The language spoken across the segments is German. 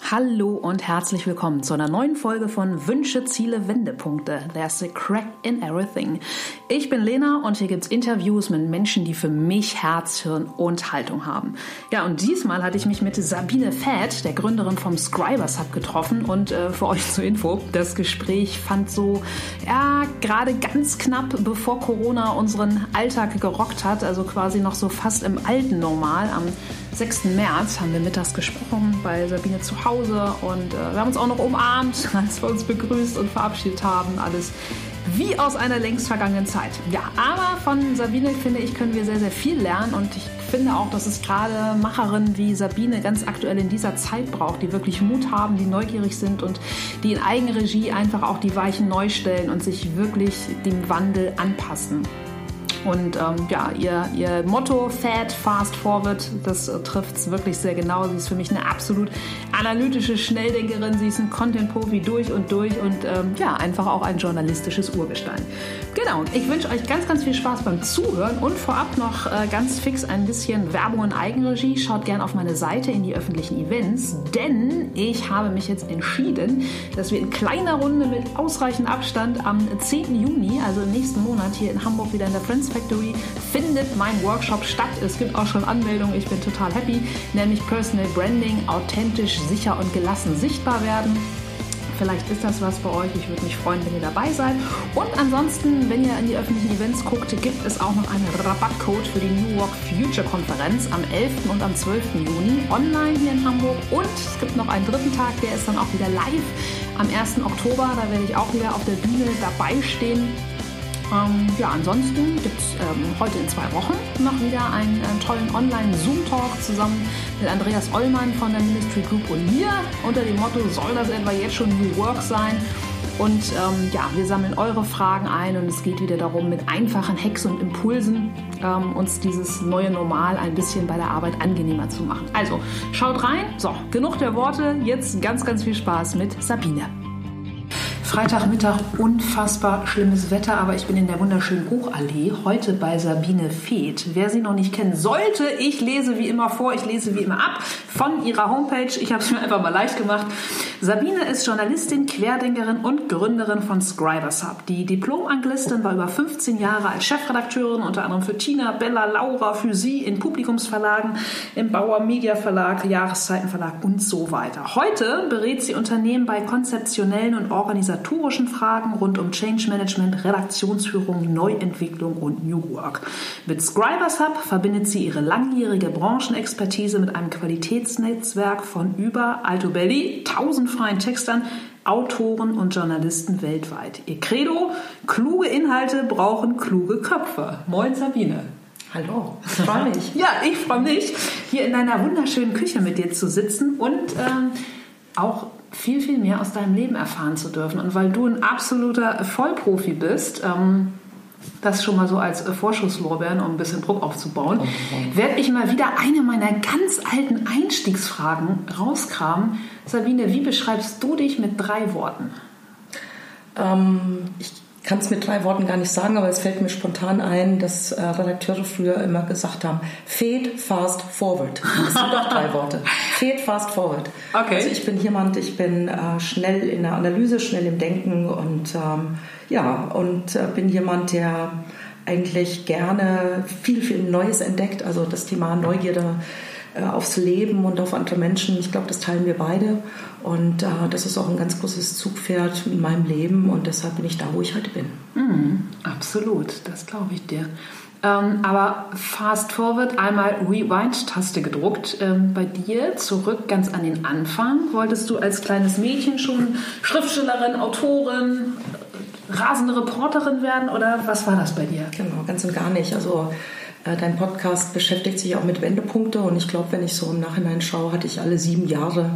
Hallo und herzlich willkommen zu einer neuen Folge von Wünsche, Ziele, Wendepunkte. There's a crack in everything. Ich bin Lena und hier gibt's Interviews mit Menschen, die für mich Herz, Hirn und Haltung haben. Ja, und diesmal hatte ich mich mit Sabine Fett, der Gründerin vom Scribers Hub, getroffen und äh, für euch zur Info, das Gespräch fand so, ja, gerade ganz knapp bevor Corona unseren Alltag gerockt hat, also quasi noch so fast im alten Normal am 6. März haben wir mittags gesprochen bei Sabine zu Hause und äh, wir haben uns auch noch umarmt, als wir uns begrüßt und verabschiedet haben. Alles wie aus einer längst vergangenen Zeit. Ja, aber von Sabine finde ich, können wir sehr, sehr viel lernen und ich finde auch, dass es gerade Macherinnen wie Sabine ganz aktuell in dieser Zeit braucht, die wirklich Mut haben, die neugierig sind und die in Eigenregie einfach auch die Weichen neu stellen und sich wirklich dem Wandel anpassen. Und ähm, ja, ihr, ihr Motto Fat, Fast, Forward, das äh, trifft es wirklich sehr genau. Sie ist für mich eine absolut analytische Schnelldenkerin. Sie ist ein Content-Profi durch und durch und ähm, ja, einfach auch ein journalistisches Urgestein. Genau, ich wünsche euch ganz, ganz viel Spaß beim Zuhören und vorab noch äh, ganz fix ein bisschen Werbung in Eigenregie. Schaut gerne auf meine Seite in die öffentlichen Events, denn ich habe mich jetzt entschieden, dass wir in kleiner Runde mit ausreichend Abstand am 10. Juni, also im nächsten Monat, hier in Hamburg wieder in der Friends Factory findet mein Workshop statt. Es gibt auch schon Anmeldungen, ich bin total happy, nämlich Personal Branding, authentisch, sicher und gelassen sichtbar werden. Vielleicht ist das was für euch. Ich würde mich freuen, wenn ihr dabei seid. Und ansonsten, wenn ihr in die öffentlichen Events guckt, gibt es auch noch einen Rabattcode für die New Work Future Konferenz am 11. und am 12. Juni online hier in Hamburg. Und es gibt noch einen dritten Tag, der ist dann auch wieder live am 1. Oktober. Da werde ich auch wieder auf der Bühne dabei stehen ähm, ja, ansonsten gibt es ähm, heute in zwei Wochen noch wieder einen, einen tollen Online-Zoom-Talk zusammen mit Andreas Ollmann von der Ministry Group und mir unter dem Motto, soll das etwa jetzt schon New Work sein? Und ähm, ja, wir sammeln eure Fragen ein und es geht wieder darum, mit einfachen Hacks und Impulsen ähm, uns dieses neue Normal ein bisschen bei der Arbeit angenehmer zu machen. Also schaut rein. So, genug der Worte. Jetzt ganz, ganz viel Spaß mit Sabine. Freitagmittag unfassbar schlimmes Wetter, aber ich bin in der wunderschönen Buchallee. Heute bei Sabine Feeth. Wer sie noch nicht kennt, sollte, ich lese wie immer vor, ich lese wie immer ab von ihrer Homepage. Ich habe es mir einfach mal leicht gemacht. Sabine ist Journalistin, Querdenkerin und Gründerin von Scribers Hub. Die Diplom-Anglistin war über 15 Jahre als Chefredakteurin, unter anderem für Tina, Bella, Laura, für sie in Publikumsverlagen, im Bauer Media Verlag, Jahreszeitenverlag und so weiter. Heute berät sie Unternehmen bei konzeptionellen und organisatorischen organisatorischen Fragen rund um Change Management, Redaktionsführung, Neuentwicklung und New Work. Mit Scribers Hub verbindet sie ihre langjährige Branchenexpertise mit einem Qualitätsnetzwerk von über Alto Belli, 1000 freien Textern, Autoren und Journalisten weltweit. Ihr Credo, kluge Inhalte brauchen kluge Köpfe. Moin Sabine. Hallo, ich freue mich. ja, ich freue mich, hier in deiner wunderschönen Küche mit dir zu sitzen und ähm, auch viel, viel mehr aus deinem Leben erfahren zu dürfen. Und weil du ein absoluter Vollprofi bist, ähm, das schon mal so als Vorschusslorbeeren, um ein bisschen Druck aufzubauen, okay. werde ich mal wieder eine meiner ganz alten Einstiegsfragen rauskramen. Sabine, wie beschreibst du dich mit drei Worten? Ähm, ich kann es mit drei Worten gar nicht sagen, aber es fällt mir spontan ein, dass äh, Redakteure früher immer gesagt haben, Fade, Fast, Forward. Das sind doch drei Worte. Fade, Fast, Forward. Okay. Also ich bin jemand, ich bin äh, schnell in der Analyse, schnell im Denken und ähm, ja, und äh, bin jemand, der eigentlich gerne viel, viel Neues entdeckt. Also das Thema Neugierde äh, aufs Leben und auf andere Menschen. Ich glaube, das teilen wir beide. Und äh, das ist auch ein ganz großes Zugpferd in meinem Leben und deshalb bin ich da, wo ich heute bin. Mm, absolut, das glaube ich dir. Ähm, aber fast forward, einmal Rewind-Taste gedruckt. Ähm, bei dir zurück ganz an den Anfang. Wolltest du als kleines Mädchen schon Schriftstellerin, Autorin, rasende Reporterin werden oder was war das bei dir? Genau, ganz und gar nicht. Also äh, Dein Podcast beschäftigt sich auch mit Wendepunkte und ich glaube, wenn ich so im Nachhinein schaue, hatte ich alle sieben Jahre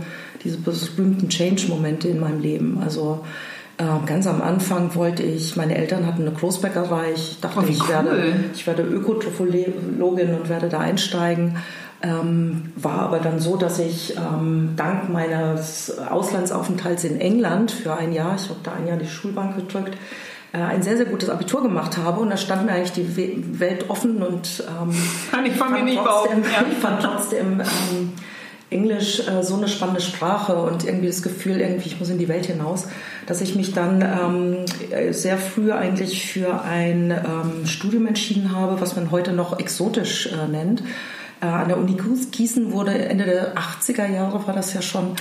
diese berühmten Change-Momente in meinem Leben. Also äh, ganz am Anfang wollte ich, meine Eltern hatten eine Großbäckerei, ich dachte, oh, ich, cool. werde, ich werde Ökotrophologin und werde da einsteigen. Ähm, war aber dann so, dass ich ähm, dank meines Auslandsaufenthalts in England für ein Jahr, ich habe da ein Jahr die Schulbank gedrückt, äh, ein sehr, sehr gutes Abitur gemacht habe und da stand mir eigentlich die Welt offen und ähm, Kann ich von mir nicht trotzdem, ja. ich fand trotzdem ähm, Englisch äh, so eine spannende Sprache und irgendwie das Gefühl, irgendwie ich muss in die Welt hinaus, dass ich mich dann ähm, sehr früh eigentlich für ein ähm, Studium entschieden habe, was man heute noch exotisch äh, nennt. Äh, an der Uni Gießen wurde Ende der 80er Jahre, war das ja schon,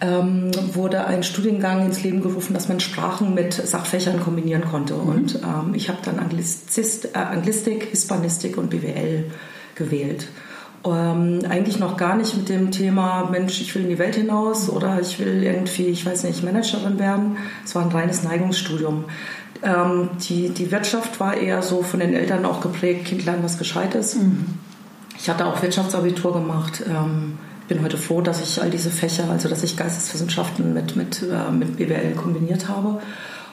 ähm, wurde ein Studiengang ins Leben gerufen, dass man Sprachen mit Sachfächern kombinieren konnte. Mhm. Und ähm, ich habe dann Anglizist, äh, Anglistik, Hispanistik und BWL gewählt. Ähm, eigentlich noch gar nicht mit dem Thema, Mensch, ich will in die Welt hinaus oder ich will irgendwie, ich weiß nicht, Managerin werden. Es war ein reines Neigungsstudium. Ähm, die, die Wirtschaft war eher so von den Eltern auch geprägt, Kindlein was Gescheites. Mhm. Ich hatte auch Wirtschaftsabitur gemacht. Ähm, bin heute froh, dass ich all diese Fächer, also dass ich Geisteswissenschaften mit, mit, äh, mit BWL kombiniert habe.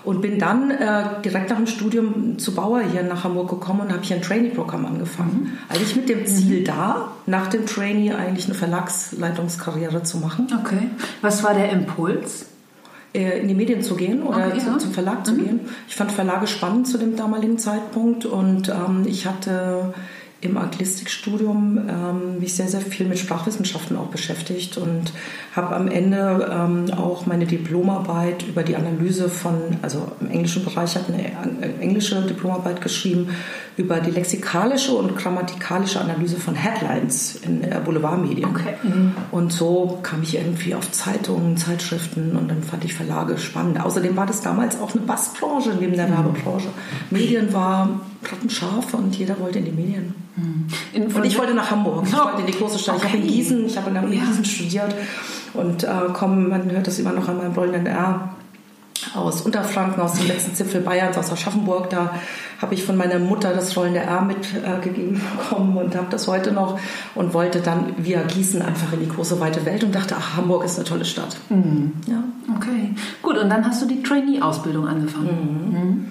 Und bin dann äh, direkt nach dem Studium zu Bauer hier nach Hamburg gekommen und habe hier ein Trainee-Programm angefangen. Mhm. Eigentlich mit dem mhm. Ziel da, nach dem Trainee eigentlich eine Verlagsleitungskarriere zu machen. Okay. Was war der Impuls? Äh, in die Medien zu gehen oder okay, ja. zum Verlag zu mhm. gehen. Ich fand Verlage spannend zu dem damaligen Zeitpunkt und ähm, ich hatte im Anglistikstudium ähm, mich sehr, sehr viel mit Sprachwissenschaften auch beschäftigt und habe am Ende ähm, auch meine Diplomarbeit über die Analyse von, also im englischen Bereich habe eine englische Diplomarbeit geschrieben über die lexikalische und grammatikalische Analyse von Headlines in äh, Boulevardmedien. Okay. Mhm. Und so kam ich irgendwie auf Zeitungen, Zeitschriften und dann fand ich Verlage spannend. Außerdem war das damals auch eine Bassbranche neben der mhm. Werbebranche. Medien war scharf und jeder wollte in die Medien. Mhm. und ich wollte nach Hamburg. Ich wollte in die große Stadt. Okay. Ich habe in Gießen, ich habe in ja. Gießen studiert und äh, komm, man hört das immer noch an meinem rollenden R aus Unterfranken, aus dem letzten Zipfel Bayerns, aus Aschaffenburg. Da habe ich von meiner Mutter das rollende R mitgegeben äh, bekommen und habe das heute noch und wollte dann via Gießen einfach in die große weite Welt und dachte, ach, Hamburg ist eine tolle Stadt. Mhm. Ja. Okay, gut. Und dann hast du die Trainee-Ausbildung angefangen. Mhm. Mhm.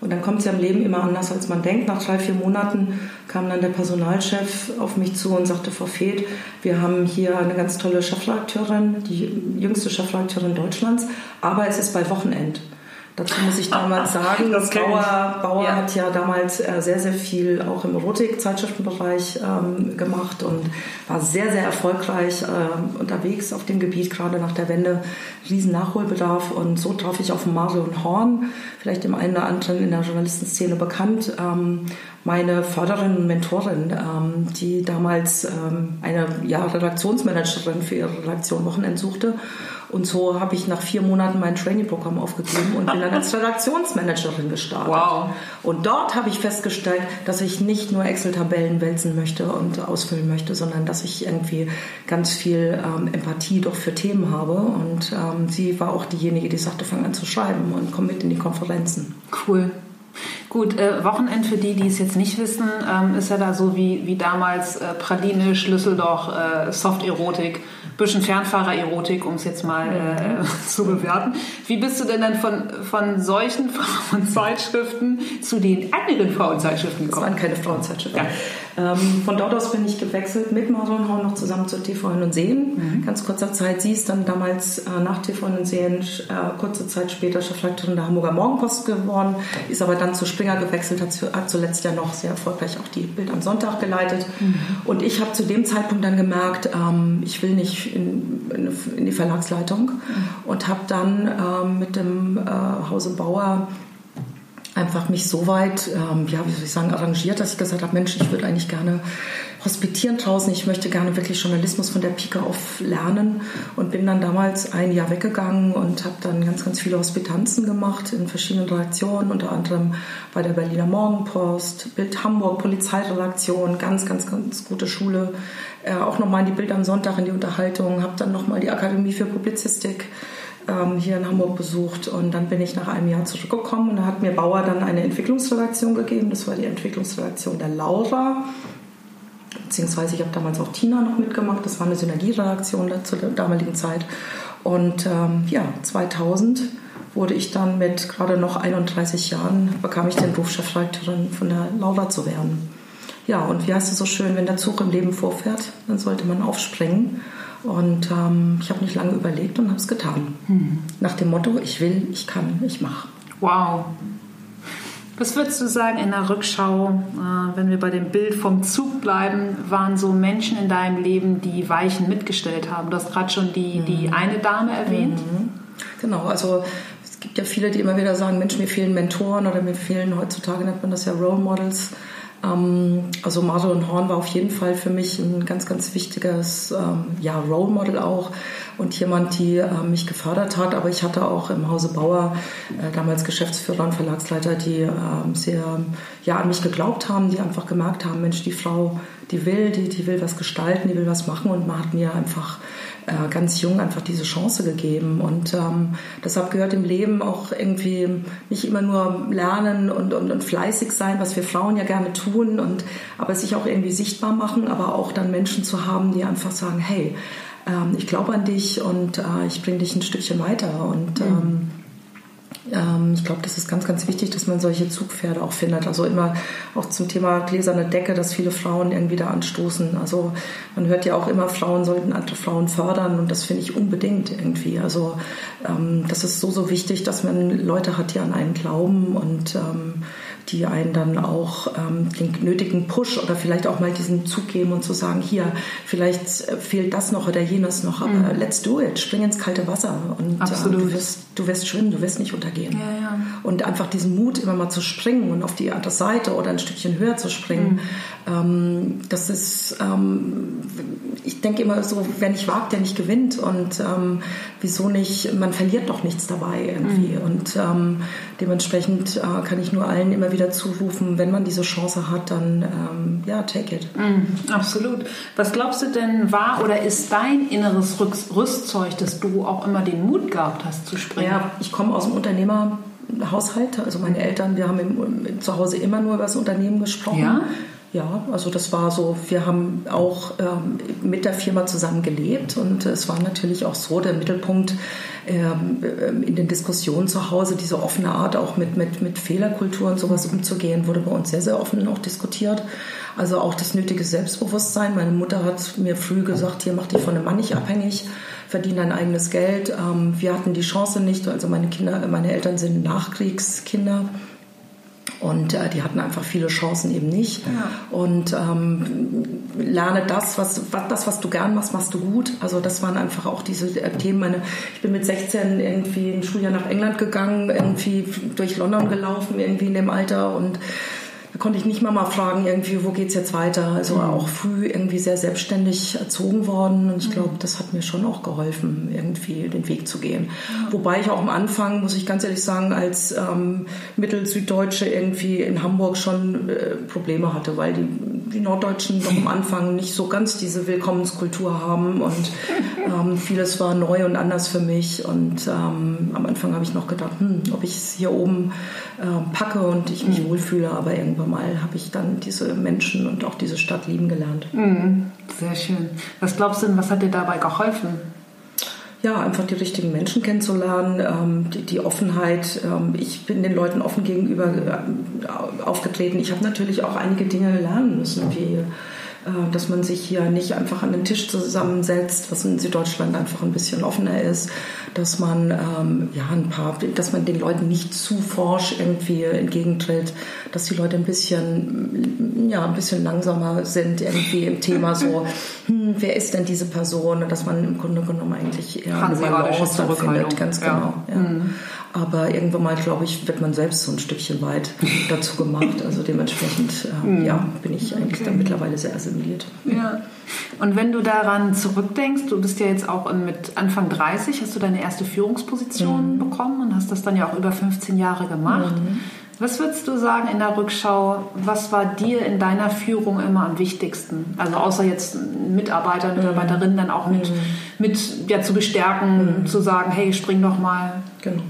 Und dann kommt es ja im Leben immer anders, als man denkt. Nach drei, vier Monaten kam dann der Personalchef auf mich zu und sagte, Frau Feth, wir haben hier eine ganz tolle Chefredakteurin, die jüngste Chefredakteurin Deutschlands, aber es ist bei Wochenend. Dazu muss ich damals sagen, das Bauer, Bauer ja. hat ja damals äh, sehr, sehr viel auch im Erotik-Zeitschriftenbereich ähm, gemacht und war sehr, sehr erfolgreich äh, unterwegs auf dem Gebiet, gerade nach der Wende. Riesen Nachholbedarf und so traf ich auf Marion Horn, vielleicht dem einen oder anderen in der Journalistenszene bekannt, ähm, meine Förderin und Mentorin, ähm, die damals ähm, eine ja, Redaktionsmanagerin für ihre Redaktion Wochenend suchte und so habe ich nach vier Monaten mein Trainee-Programm aufgegeben und bin dann als Redaktionsmanagerin gestartet. Wow. Und dort habe ich festgestellt, dass ich nicht nur Excel-Tabellen wälzen möchte und ausfüllen möchte, sondern dass ich irgendwie ganz viel ähm, Empathie doch für Themen habe. Und ähm, sie war auch diejenige, die sagte, fang an zu schreiben und komm mit in die Konferenzen. Cool. Gut, äh, Wochenend für die, die es jetzt nicht wissen, ähm, ist ja da so wie, wie damals äh, Praline, Schlüsselloch, äh, Soft-Erotik bisschen Fernfahrer-Erotik, um es jetzt mal äh, zu bewerten. Wie bist du denn dann von, von solchen Frauenzeitschriften zu den anderen Frauenzeitschriften gekommen? Das waren keine Frauenzeitschriften. Ja. Ähm, von dort aus bin ich gewechselt mit Marion Horn noch zusammen zur TV und Sehen. Mhm. Ganz kurzer Zeit. Sie ist dann damals äh, nach TV und Sehen äh, kurze Zeit später Chefredakteurin der Hamburger Morgenpost geworden, ist aber dann zu Springer gewechselt, hat, zu, hat zuletzt ja noch sehr erfolgreich auch die Bild am Sonntag geleitet. Mhm. Und ich habe zu dem Zeitpunkt dann gemerkt, ähm, ich will nicht in, in, in die Verlagsleitung mhm. und habe dann ähm, mit dem äh, Hause Bauer einfach mich so weit, ähm, ja, wie soll ich sagen, arrangiert, dass ich gesagt habe, Mensch, ich würde eigentlich gerne hospitieren draußen. Ich möchte gerne wirklich Journalismus von der Pike auf lernen und bin dann damals ein Jahr weggegangen und habe dann ganz, ganz viele Hospitanzen gemacht in verschiedenen Redaktionen, unter anderem bei der Berliner Morgenpost, Bild Hamburg, Polizeiredaktion, ganz, ganz, ganz gute Schule. Äh, auch nochmal in die Bild am Sonntag in die Unterhaltung, habe dann nochmal die Akademie für Publizistik ähm, hier in Hamburg besucht und dann bin ich nach einem Jahr zurückgekommen und da hat mir Bauer dann eine Entwicklungsredaktion gegeben. Das war die Entwicklungsredaktion der Laura. Beziehungsweise ich habe damals auch Tina noch mitgemacht. Das war eine Synergieredaktion zu der damaligen Zeit. Und ähm, ja, 2000 wurde ich dann mit gerade noch 31 Jahren, bekam ich den Ruf Chefredakteurin von der Laura zu werden. Ja, und wie heißt es so schön, wenn der Zug im Leben vorfährt, dann sollte man aufspringen. Und ähm, ich habe nicht lange überlegt und habe es getan. Mhm. Nach dem Motto, ich will, ich kann, ich mache. Wow. Was würdest du sagen in der Rückschau, äh, wenn wir bei dem Bild vom Zug bleiben, waren so Menschen in deinem Leben, die Weichen mitgestellt haben? Du hast gerade schon die, die mhm. eine Dame erwähnt. Mhm. Genau, also es gibt ja viele, die immer wieder sagen, Mensch, mir fehlen Mentoren oder mir fehlen, heutzutage nennt man das ja Role Models. Ähm, also Marlon Horn war auf jeden Fall für mich ein ganz, ganz wichtiges ähm, ja, Role Model auch und jemand, die äh, mich gefördert hat. Aber ich hatte auch im Hause Bauer äh, damals Geschäftsführer und Verlagsleiter, die äh, sehr ja, an mich geglaubt haben, die einfach gemerkt haben, Mensch, die Frau, die will, die, die will was gestalten, die will was machen und man hat mir einfach äh, ganz jung einfach diese Chance gegeben. Und ähm, deshalb gehört im Leben auch irgendwie nicht immer nur lernen und, und, und fleißig sein, was wir Frauen ja gerne tun, und, aber sich auch irgendwie sichtbar machen, aber auch dann Menschen zu haben, die einfach sagen, hey, ähm, ich glaube an dich und äh, ich bringe dich ein Stückchen weiter. Und mhm. ähm, ähm, ich glaube, das ist ganz, ganz wichtig, dass man solche Zugpferde auch findet. Also immer auch zum Thema gläserne Decke, dass viele Frauen irgendwie da anstoßen. Also man hört ja auch immer, Frauen sollten andere Frauen fördern und das finde ich unbedingt irgendwie. Also ähm, das ist so, so wichtig, dass man Leute hat, die an einen glauben und ähm, die einen dann auch ähm, den nötigen Push oder vielleicht auch mal diesen Zug geben und zu sagen, hier, vielleicht äh, fehlt das noch oder jenes noch, aber mhm. let's do it, spring ins kalte Wasser und äh, du, wirst, du wirst schwimmen, du wirst nicht untergehen. Ja, ja. Und einfach diesen Mut immer mal zu springen und auf die andere Seite oder ein Stückchen höher zu springen, mhm. ähm, das ist, ähm, ich denke immer so, wer nicht wagt, der nicht gewinnt und ähm, wieso nicht, man verliert doch nichts dabei irgendwie mhm. und ähm, dementsprechend äh, kann ich nur allen immer wieder zurufen, wenn man diese Chance hat, dann ähm, ja, take it. Mm, absolut. Was glaubst du denn war oder ist dein inneres Rüstzeug, dass du auch immer den Mut gehabt hast zu springen? Ja, ich komme aus dem Unternehmerhaushalt. Also meine Eltern, wir haben im, im, zu Hause immer nur über das Unternehmen gesprochen. Ja? Ja, also das war so, wir haben auch ähm, mit der Firma zusammen gelebt und es war natürlich auch so der Mittelpunkt ähm, in den Diskussionen zu Hause, diese offene Art auch mit, mit, mit Fehlerkultur und sowas umzugehen, wurde bei uns sehr, sehr offen auch diskutiert. Also auch das nötige Selbstbewusstsein. Meine Mutter hat mir früh gesagt, hier mach dich von einem Mann nicht abhängig, verdiene dein eigenes Geld. Ähm, wir hatten die Chance nicht, also meine Kinder, meine Eltern sind Nachkriegskinder und äh, die hatten einfach viele Chancen eben nicht. Ja. Und ähm, lerne das was, was, das, was du gern machst, machst du gut. Also das waren einfach auch diese äh, Themen. Meine, ich bin mit 16 irgendwie ein Schuljahr nach England gegangen, irgendwie durch London gelaufen, irgendwie in dem Alter und da konnte ich nicht mal mal fragen, irgendwie, wo geht's jetzt weiter? Also mhm. auch früh irgendwie sehr selbstständig erzogen worden. Und ich mhm. glaube, das hat mir schon auch geholfen, irgendwie den Weg zu gehen. Mhm. Wobei ich auch am Anfang, muss ich ganz ehrlich sagen, als ähm, Mittelsüddeutsche irgendwie in Hamburg schon äh, Probleme hatte, weil die, die Norddeutschen noch am Anfang nicht so ganz diese Willkommenskultur haben. Und ähm, vieles war neu und anders für mich. Und ähm, am Anfang habe ich noch gedacht, hm, ob ich es hier oben äh, packe und ich mich mhm. wohlfühle. Aber irgendwann irgendwann mal habe ich dann diese Menschen und auch diese Stadt lieben gelernt. Mhm. Sehr schön. Was glaubst du denn, was hat dir dabei geholfen? Ja, einfach die richtigen Menschen kennenzulernen, ähm, die, die, Offenheit. Ähm, ich bin den Leuten offen gegenüber äh, aufgetreten. Ich habe natürlich auch einige Dinge lernen müssen, wie dass man sich hier nicht einfach an den Tisch zusammensetzt, was in Süddeutschland einfach ein bisschen offener ist, dass man ähm, ja ein paar, dass man den Leuten nicht zu forsch irgendwie entgegentritt, dass die Leute ein bisschen ja ein bisschen langsamer sind irgendwie im Thema so, hm, wer ist denn diese Person dass man im Grunde genommen eigentlich eher eine Balance findet, ganz genau. Ja. Ja. Mhm. Aber irgendwann mal, glaube ich, wird man selbst so ein Stückchen weit dazu gemacht. Also dementsprechend äh, mhm. ja, bin ich eigentlich okay. dann mittlerweile sehr assimiliert. Ja. Und wenn du daran zurückdenkst, du bist ja jetzt auch mit Anfang 30, hast du deine erste Führungsposition mhm. bekommen und hast das dann ja auch über 15 Jahre gemacht. Mhm. Was würdest du sagen in der Rückschau, was war dir in deiner Führung immer am wichtigsten? Also außer jetzt Mitarbeiter, Mitarbeiterinnen dann auch mit, mhm. mit ja, zu bestärken, mhm. zu sagen, hey, spring doch mal. Genau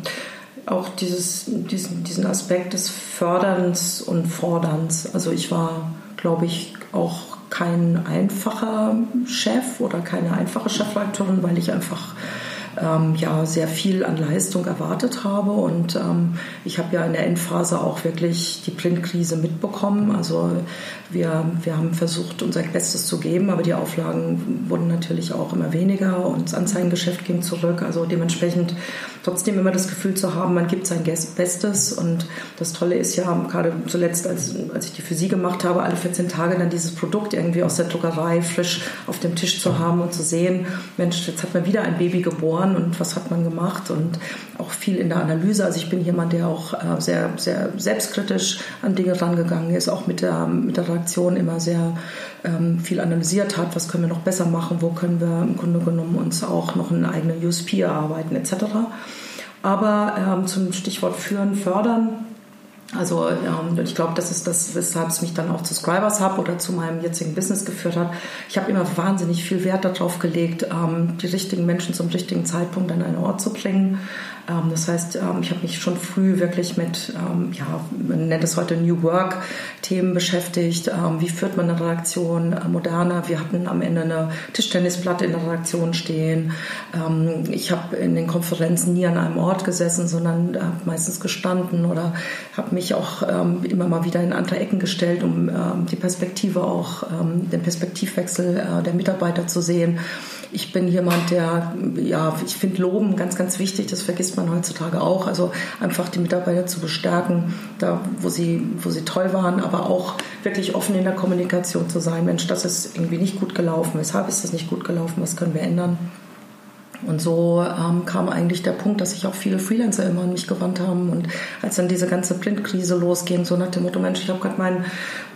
auch dieses, diesen, diesen Aspekt des Förderns und Forderns. Also ich war, glaube ich, auch kein einfacher Chef oder keine einfache Chefleiterin, weil ich einfach ähm, ja sehr viel an Leistung erwartet habe. Und ähm, ich habe ja in der Endphase auch wirklich die Printkrise mitbekommen. Also wir, wir haben versucht, unser Bestes zu geben, aber die Auflagen wurden natürlich auch immer weniger und das Anzeigengeschäft ging zurück. Also dementsprechend trotzdem immer das Gefühl zu haben, man gibt sein Bestes. Und das Tolle ist ja, gerade zuletzt, als, als ich die Sie gemacht habe, alle 14 Tage dann dieses Produkt irgendwie aus der Druckerei frisch auf dem Tisch zu haben und zu sehen, Mensch, jetzt hat man wieder ein Baby geboren und was hat man gemacht und auch viel in der Analyse. Also ich bin jemand, der auch äh, sehr, sehr selbstkritisch an Dinge rangegangen ist, auch mit der, mit der Redaktion immer sehr ähm, viel analysiert hat, was können wir noch besser machen, wo können wir im Grunde genommen uns auch noch einen eigenen USP erarbeiten etc. Aber ähm, zum Stichwort führen, fördern, also ähm, ich glaube, das ist das, weshalb es mich dann auch zu Scribers Hub oder zu meinem jetzigen Business geführt hat. Ich habe immer wahnsinnig viel Wert darauf gelegt, ähm, die richtigen Menschen zum richtigen Zeitpunkt an einen Ort zu bringen. Ähm, das heißt, ähm, ich habe mich schon früh wirklich mit, ähm, ja, man nennt es heute New Work Themen beschäftigt. Wie führt man eine Redaktion äh, moderner? Wir hatten am Ende eine Tischtennisplatte in der Redaktion stehen. Ich habe in den Konferenzen nie an einem Ort gesessen, sondern habe meistens gestanden oder habe mich auch immer mal wieder in andere Ecken gestellt, um die Perspektive auch, den Perspektivwechsel äh, der Mitarbeiter zu sehen. Ich bin jemand, der, ja, ich finde Loben ganz, ganz wichtig. Das vergisst man heutzutage auch. Also einfach die Mitarbeiter zu bestärken, da, wo sie, wo sie toll waren, aber auch wirklich offen in der Kommunikation zu sein. Mensch, das ist irgendwie nicht gut gelaufen. Weshalb ist das nicht gut gelaufen? Was können wir ändern? Und so ähm, kam eigentlich der Punkt, dass sich auch viele Freelancer immer an mich gewandt haben. Und als dann diese ganze Printkrise losging, so nach dem Motto, Mensch, ich habe gerade meinen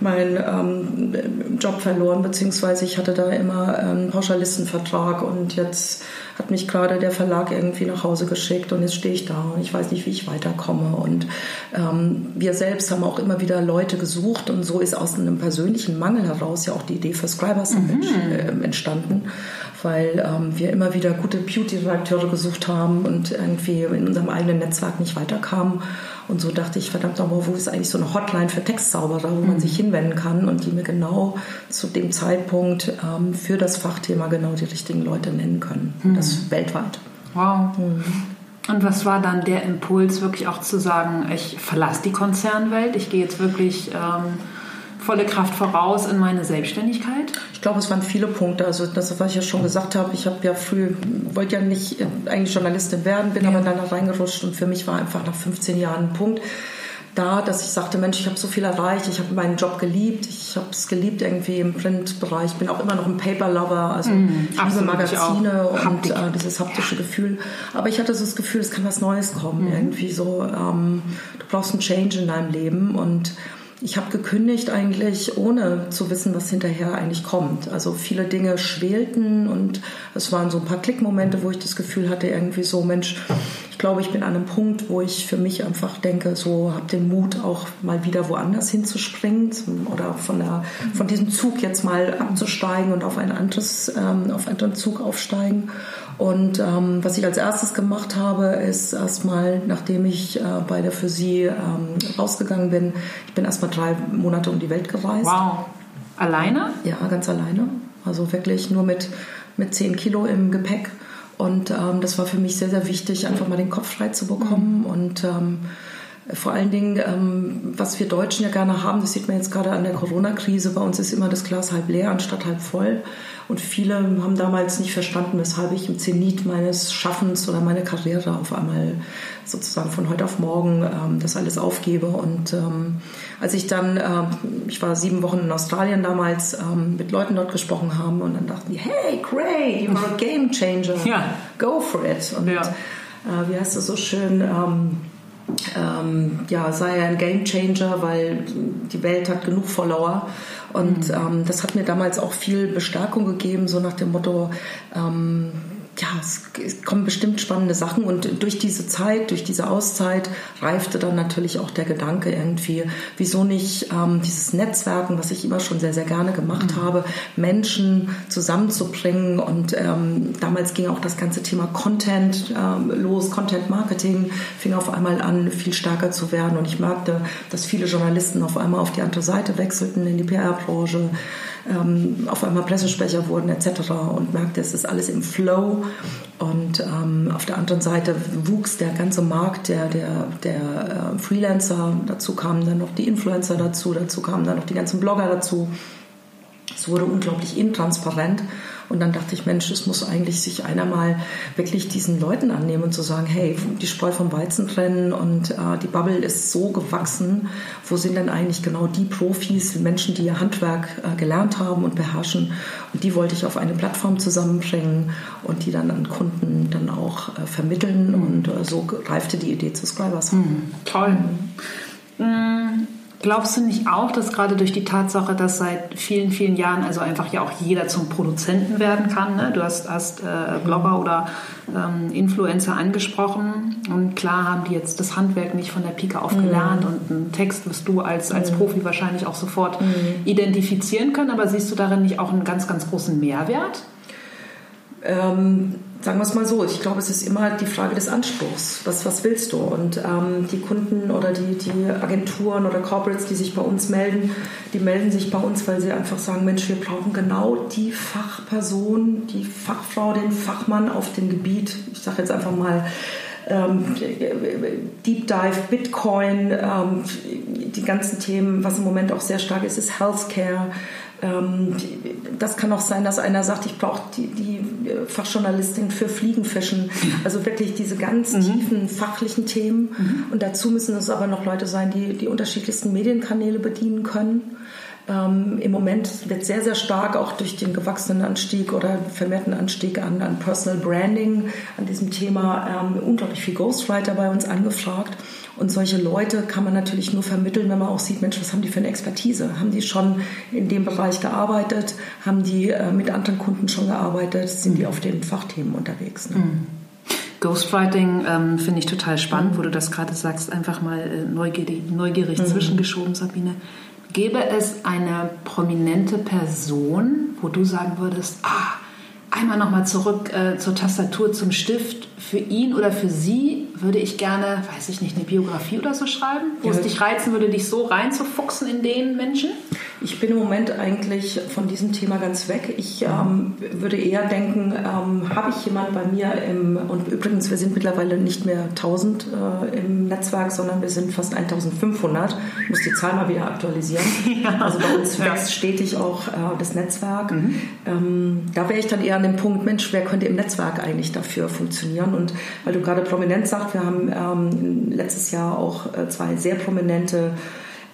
mein, ähm, Job verloren, beziehungsweise ich hatte da immer einen Pauschalistenvertrag und jetzt hat mich gerade der Verlag irgendwie nach Hause geschickt und jetzt stehe ich da und ich weiß nicht, wie ich weiterkomme. Und ähm, wir selbst haben auch immer wieder Leute gesucht und so ist aus einem persönlichen Mangel heraus ja auch die Idee für Scribers mhm. Äh, entstanden weil ähm, wir immer wieder gute Beauty-Redakteure gesucht haben und irgendwie in unserem eigenen Netzwerk nicht weiterkamen. Und so dachte ich, verdammt nochmal, wo ist eigentlich so eine Hotline für Textzauberer, wo man mhm. sich hinwenden kann und die mir genau zu dem Zeitpunkt ähm, für das Fachthema genau die richtigen Leute nennen können. Mhm. Das weltweit. Wow. Mhm. Und was war dann der Impuls, wirklich auch zu sagen, ich verlasse die Konzernwelt, ich gehe jetzt wirklich ähm, volle Kraft voraus in meine Selbstständigkeit? Ich glaube, es waren viele Punkte. Also das, was ich ja schon gesagt habe, ich habe ja früh, wollte ja nicht äh, eigentlich Journalistin werden, bin ja. aber dann da reingerutscht und für mich war einfach nach 15 Jahren ein Punkt da, dass ich sagte, Mensch, ich habe so viel erreicht, ich habe meinen Job geliebt, ich habe es geliebt irgendwie im Printbereich, bin auch immer noch ein Paper-Lover, also mm, ich liebe Magazine und äh, dieses haptische Gefühl. Aber ich hatte so das Gefühl, es kann was Neues kommen, mm. irgendwie so, ähm, du brauchst einen Change in deinem Leben und ich habe gekündigt eigentlich ohne zu wissen, was hinterher eigentlich kommt. Also viele Dinge schwelten und es waren so ein paar Klickmomente, wo ich das Gefühl hatte, irgendwie so, Mensch, ich glaube, ich bin an einem Punkt, wo ich für mich einfach denke, so habe den Mut, auch mal wieder woanders hinzuspringen oder von, der, von diesem Zug jetzt mal abzusteigen und auf ein anderes, ähm, auf einen anderen Zug aufsteigen. Und ähm, was ich als erstes gemacht habe, ist erstmal, nachdem ich äh, bei der Physik ähm, rausgegangen bin, ich bin erstmal drei Monate um die Welt gereist. Wow. Alleine? Ja, ganz alleine. Also wirklich nur mit, mit 10 Kilo im Gepäck. Und ähm, das war für mich sehr, sehr wichtig, einfach mal den Kopf frei zu bekommen. Mhm. Und ähm, vor allen Dingen, ähm, was wir Deutschen ja gerne haben, das sieht man jetzt gerade an der Corona-Krise, bei uns ist immer das Glas halb leer anstatt halb voll. Und viele haben damals nicht verstanden, weshalb ich im Zenit meines Schaffens oder meiner Karriere auf einmal sozusagen von heute auf morgen ähm, das alles aufgebe. Und ähm, als ich dann, ähm, ich war sieben Wochen in Australien damals, ähm, mit Leuten dort gesprochen haben und dann dachten die, hey, great, you're a game changer, ja. go for it. Und ja. äh, wie heißt das so schön? Ähm, ja, sei ein Game Changer, weil die Welt hat genug Follower. Und mhm. ähm, das hat mir damals auch viel Bestärkung gegeben, so nach dem Motto, ähm, ja, es kommen bestimmt spannende Sachen und durch diese Zeit, durch diese Auszeit reifte dann natürlich auch der Gedanke irgendwie, wieso nicht ähm, dieses Netzwerken, was ich immer schon sehr, sehr gerne gemacht mhm. habe, Menschen zusammenzubringen und ähm, damals ging auch das ganze Thema Content ähm, los, Content Marketing fing auf einmal an, viel stärker zu werden und ich merkte, dass viele Journalisten auf einmal auf die andere Seite wechselten in die PR-Branche ähm, auf einmal Pressesprecher wurden etc. und merkte, es ist alles im Flow. Und ähm, auf der anderen Seite wuchs der ganze Markt der, der, der äh, Freelancer. Dazu kamen dann noch die Influencer dazu, dazu kamen dann noch die ganzen Blogger dazu. Es wurde unglaublich intransparent. Und dann dachte ich, Mensch, es muss eigentlich sich einer mal wirklich diesen Leuten annehmen und zu sagen, hey, die Spreu vom Weizen trennen und äh, die Bubble ist so gewachsen. Wo sind denn eigentlich genau die Profis, Menschen, die ihr Handwerk äh, gelernt haben und beherrschen? Und die wollte ich auf eine Plattform zusammenbringen und die dann an Kunden dann auch äh, vermitteln. Mhm. Und äh, so reifte die Idee zu Scribers. Mhm. Toll. Mhm. Glaubst du nicht auch, dass gerade durch die Tatsache, dass seit vielen, vielen Jahren also einfach ja auch jeder zum Produzenten werden kann, ne? du hast, hast äh, Blogger oder ähm, Influencer angesprochen und klar haben die jetzt das Handwerk nicht von der Pike auf gelernt mhm. und einen Text wirst du als, als mhm. Profi wahrscheinlich auch sofort mhm. identifizieren können, aber siehst du darin nicht auch einen ganz, ganz großen Mehrwert? Ähm sagen wir es mal so, ich glaube, es ist immer die Frage des Anspruchs. Was, was willst du? Und ähm, die Kunden oder die, die Agenturen oder Corporates, die sich bei uns melden, die melden sich bei uns, weil sie einfach sagen, Mensch, wir brauchen genau die Fachperson, die Fachfrau, den Fachmann auf dem Gebiet. Ich sage jetzt einfach mal, ähm, Deep Dive, Bitcoin, ähm, die ganzen Themen, was im Moment auch sehr stark ist, ist Healthcare. Ähm, das kann auch sein, dass einer sagt, ich brauche die, die, Fachjournalistin für Fliegenfischen. Also wirklich diese ganz mhm. tiefen fachlichen Themen. Mhm. Und dazu müssen es aber noch Leute sein, die die unterschiedlichsten Medienkanäle bedienen können. Ähm, Im Moment wird sehr, sehr stark auch durch den gewachsenen Anstieg oder vermehrten Anstieg an, an Personal Branding, an diesem Thema ähm, unglaublich viel Ghostwriter bei uns angefragt. Und solche Leute kann man natürlich nur vermitteln, wenn man auch sieht, Mensch, was haben die für eine Expertise? Haben die schon in dem Bereich gearbeitet? Haben die äh, mit anderen Kunden schon gearbeitet? Sind die mhm. auf den Fachthemen unterwegs? Ne? Mhm. Ghostwriting ähm, finde ich total spannend, wo du das gerade sagst, einfach mal äh, neugierig, neugierig mhm. zwischengeschoben, Sabine. Gäbe es eine prominente Person, wo du sagen würdest, ah, einmal nochmal zurück äh, zur Tastatur, zum Stift, für ihn oder für sie würde ich gerne, weiß ich nicht, eine Biografie oder so schreiben, wo ja. es dich reizen würde, dich so reinzufuchsen in den Menschen? Ich bin im Moment eigentlich von diesem Thema ganz weg. Ich ähm, würde eher denken, ähm, habe ich jemand bei mir im, und übrigens, wir sind mittlerweile nicht mehr 1000 äh, im Netzwerk, sondern wir sind fast 1500. Ich muss die Zahl mal wieder aktualisieren. Ja. Also bei uns wächst stetig auch äh, das Netzwerk. Mhm. Ähm, da wäre ich dann eher an dem Punkt, Mensch, wer könnte im Netzwerk eigentlich dafür funktionieren? Und weil du gerade prominent sagst, wir haben ähm, letztes Jahr auch äh, zwei sehr prominente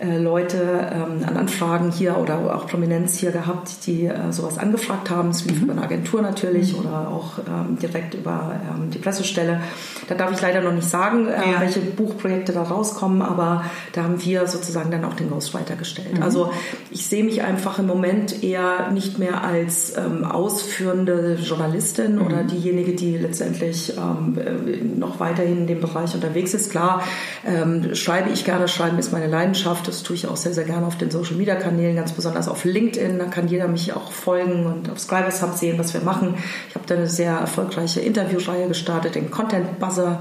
Leute ähm, an Anfragen hier oder auch Prominenz hier gehabt, die äh, sowas angefragt haben. Es lief mhm. über eine Agentur natürlich mhm. oder auch ähm, direkt über ähm, die Pressestelle. Da darf ich leider noch nicht sagen, äh, ja. welche Buchprojekte da rauskommen, aber da haben wir sozusagen dann auch den Ghostwriter gestellt. Mhm. Also ich sehe mich einfach im Moment eher nicht mehr als ausführende Journalistin mhm. oder diejenige, die letztendlich äh, noch weiterhin in dem Bereich unterwegs ist. Klar, schreibe ich gerne, schreiben ist meine Leidenschaft das tue ich auch sehr, sehr gerne auf den Social Media Kanälen, ganz besonders auf LinkedIn. Da kann jeder mich auch folgen und auf Scribers Hub sehen, was wir machen. Ich habe da eine sehr erfolgreiche Interviewreihe gestartet, den Content Buzzer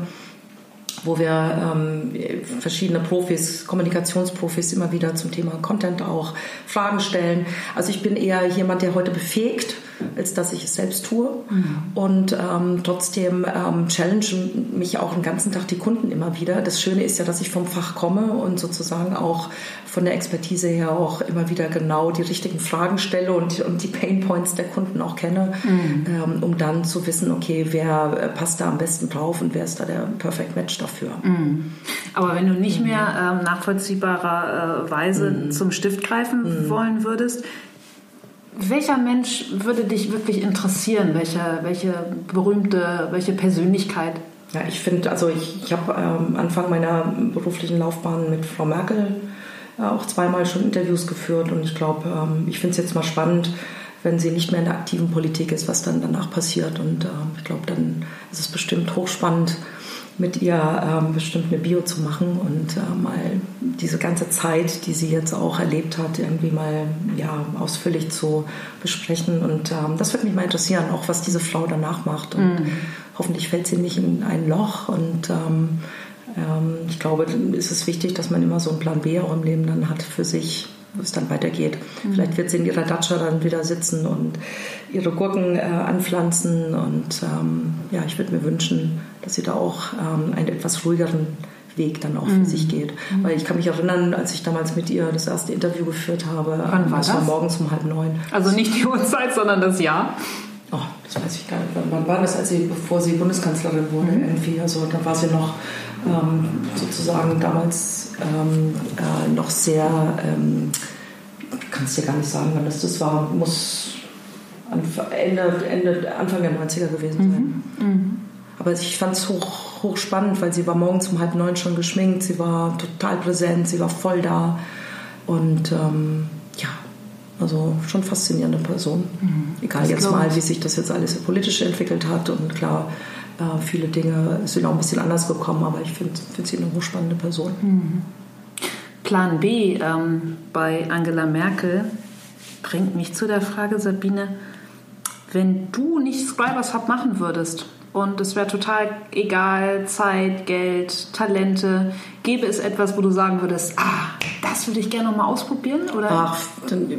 wo wir ähm, verschiedene Profis, Kommunikationsprofis immer wieder zum Thema Content auch Fragen stellen. Also ich bin eher jemand, der heute befähigt, als dass ich es selbst tue. Mhm. Und ähm, trotzdem ähm, challengen mich auch den ganzen Tag die Kunden immer wieder. Das Schöne ist ja, dass ich vom Fach komme und sozusagen auch von der Expertise her auch immer wieder genau die richtigen Fragen stelle und, und die Pain Points der Kunden auch kenne, mhm. ähm, um dann zu wissen, okay, wer äh, passt da am besten drauf und wer ist da der Perfect Match dafür. Mhm. Aber wenn du nicht mehr ähm, nachvollziehbarerweise mhm. zum Stift greifen mhm. wollen würdest, welcher Mensch würde dich wirklich interessieren? Welche, welche berühmte, welche Persönlichkeit? Ja, ich finde, also ich, ich habe ähm, Anfang meiner beruflichen Laufbahn mit Frau Merkel äh, auch zweimal schon Interviews geführt und ich glaube, ähm, ich finde es jetzt mal spannend, wenn sie nicht mehr in der aktiven Politik ist, was dann danach passiert. Und äh, ich glaube, dann ist es bestimmt hochspannend, mit ihr ähm, bestimmt eine Bio zu machen und äh, mal diese ganze Zeit, die sie jetzt auch erlebt hat, irgendwie mal ja, ausführlich zu besprechen. Und ähm, das würde mich mal interessieren, auch was diese Frau danach macht. Und mhm. hoffentlich fällt sie nicht in ein Loch. Und ähm, ähm ich glaube, es ist wichtig, dass man immer so einen Plan B auch im Leben dann hat für sich wo es dann weitergeht. Mhm. Vielleicht wird sie in ihrer Datscha dann wieder sitzen und ihre Gurken äh, anpflanzen. Und ähm, ja, ich würde mir wünschen, dass sie da auch ähm, einen etwas ruhigeren Weg dann auch für mhm. sich geht. Mhm. Weil ich kann mich erinnern, als ich damals mit ihr das erste Interview geführt habe, Wann war das, war morgens um halb neun. Also nicht die Uhrzeit, sondern das Jahr. Oh, das weiß ich gar nicht. Wann war das, als sie, bevor sie Bundeskanzlerin wurde mhm. irgendwie? Also da war sie noch ähm, sozusagen damals ähm, äh, noch sehr, ähm, ich kann es dir gar nicht sagen, wann das, das war, muss Ende, Ende, Anfang der 90er gewesen sein. Mhm. Mhm. Aber ich fand es hoch, hoch spannend, weil sie war morgens um halb neun schon geschminkt, sie war total präsent, sie war voll da. Und ähm, ja, also schon faszinierende Person. Mhm. Egal das jetzt mal, wie sich das jetzt alles politisch entwickelt hat. Und klar, äh, viele Dinge sind auch ein bisschen anders gekommen, aber ich finde find sie eine hochspannende Person. Mhm. Plan B ähm, bei Angela Merkel bringt mich zu der Frage, Sabine, wenn du nicht Scribers Hub machen würdest und es wäre total egal, Zeit, Geld, Talente, gäbe es etwas, wo du sagen würdest, ah, das würde ich gerne noch mal ausprobieren? Oder? Ach,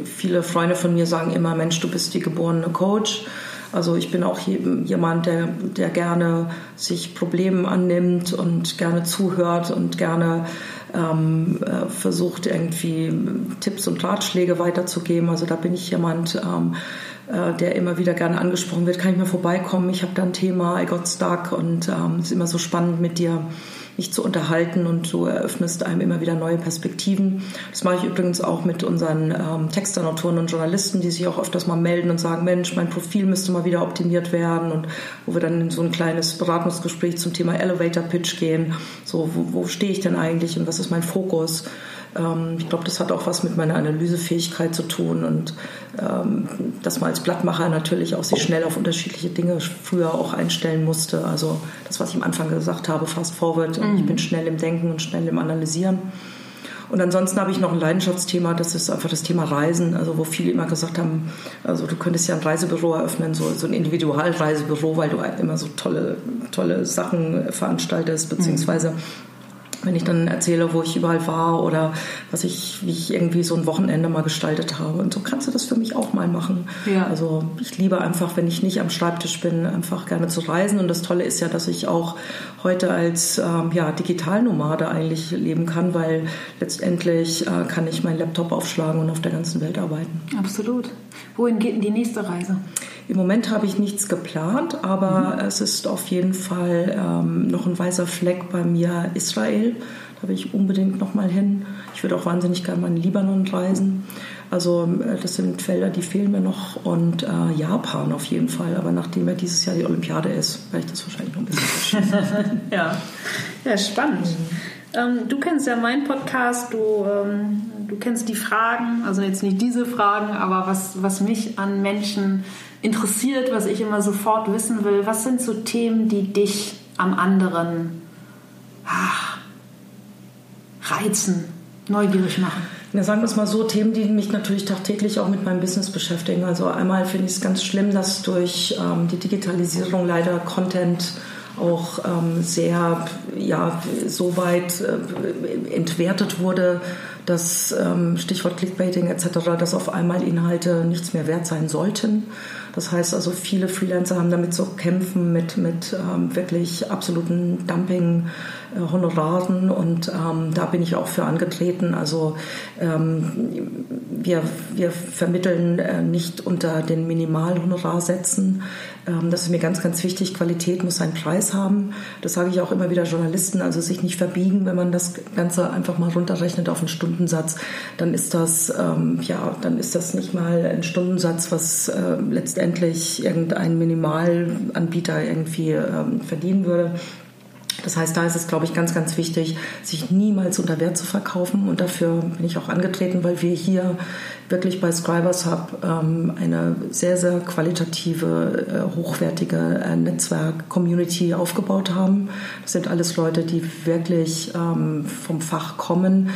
viele Freunde von mir sagen immer, Mensch, du bist die geborene Coach. Also ich bin auch jemand, der, der gerne sich Problemen annimmt und gerne zuhört und gerne ähm, äh, versucht, irgendwie Tipps und Ratschläge weiterzugeben. Also da bin ich jemand, ähm, äh, der immer wieder gerne angesprochen wird. Kann ich mal vorbeikommen? Ich habe da ein Thema, I got stuck und ähm, es ist immer so spannend mit dir mich zu unterhalten und du eröffnest einem immer wieder neue Perspektiven. Das mache ich übrigens auch mit unseren ähm, Textern, Autoren und Journalisten, die sich auch öfters mal melden und sagen, Mensch, mein Profil müsste mal wieder optimiert werden und wo wir dann in so ein kleines Beratungsgespräch zum Thema Elevator Pitch gehen. So, wo, wo stehe ich denn eigentlich und was ist mein Fokus? Ähm, ich glaube, das hat auch was mit meiner Analysefähigkeit zu tun und ähm, dass man als Blattmacher natürlich auch sich schnell auf unterschiedliche Dinge früher auch einstellen musste. Also das, was ich am Anfang gesagt habe, fast forward. Mhm. Ich bin schnell im Denken und schnell im Analysieren. Und ansonsten habe ich noch ein Leidenschaftsthema, das ist einfach das Thema Reisen. Also wo viele immer gesagt haben, also du könntest ja ein Reisebüro eröffnen, so, so ein Individualreisebüro, weil du immer so tolle, tolle Sachen veranstaltest, beziehungsweise mhm wenn ich dann erzähle, wo ich überall war oder was ich, wie ich irgendwie so ein Wochenende mal gestaltet habe. Und so kannst du das für mich auch mal machen. Ja. Also ich liebe einfach, wenn ich nicht am Schreibtisch bin, einfach gerne zu reisen. Und das Tolle ist ja, dass ich auch heute als ähm, ja, Digitalnomade eigentlich leben kann, weil letztendlich äh, kann ich meinen Laptop aufschlagen und auf der ganzen Welt arbeiten. Absolut. Wohin geht denn die nächste Reise? Im Moment habe ich nichts geplant, aber mhm. es ist auf jeden Fall ähm, noch ein weißer Fleck bei mir Israel. Da will ich unbedingt noch mal hin. Ich würde auch wahnsinnig gerne mal in Libanon reisen. Also äh, das sind Felder, die fehlen mir noch. Und äh, Japan auf jeden Fall. Aber nachdem ja dieses Jahr die Olympiade ist, werde ich das wahrscheinlich noch ein bisschen ja. ja, spannend. Mhm. Ähm, du kennst ja meinen Podcast, du, ähm, du kennst die Fragen, also jetzt nicht diese Fragen, aber was, was mich an Menschen interessiert, was ich immer sofort wissen will. Was sind so Themen, die dich am anderen ach, reizen, neugierig machen? Ja, sagen wir es mal so, Themen, die mich natürlich tagtäglich auch mit meinem Business beschäftigen. Also einmal finde ich es ganz schlimm, dass durch ähm, die Digitalisierung leider Content auch ähm, sehr, ja, so weit äh, entwertet wurde, dass ähm, Stichwort Clickbaiting etc., dass auf einmal Inhalte nichts mehr wert sein sollten. Das heißt also, viele Freelancer haben damit zu kämpfen mit, mit ähm, wirklich absoluten Dumping-Honoraren äh, und ähm, da bin ich auch für angetreten. Also ähm, wir, wir vermitteln äh, nicht unter den Minimalhonorarsätzen. Ähm, das ist mir ganz, ganz wichtig. Qualität muss seinen Preis haben. Das sage ich auch immer wieder Journalisten, also sich nicht verbiegen, wenn man das Ganze einfach mal runterrechnet auf einen Stundensatz, dann ist das, ähm, ja, dann ist das nicht mal ein Stundensatz, was äh, letztendlich irgendein Minimalanbieter irgendwie ähm, verdienen würde. Das heißt, da ist es, glaube ich, ganz, ganz wichtig, sich niemals unter Wert zu verkaufen. Und dafür bin ich auch angetreten, weil wir hier wirklich bei Scribers Hub ähm, eine sehr, sehr qualitative, äh, hochwertige äh, Netzwerk-Community aufgebaut haben. Das sind alles Leute, die wirklich ähm, vom Fach kommen,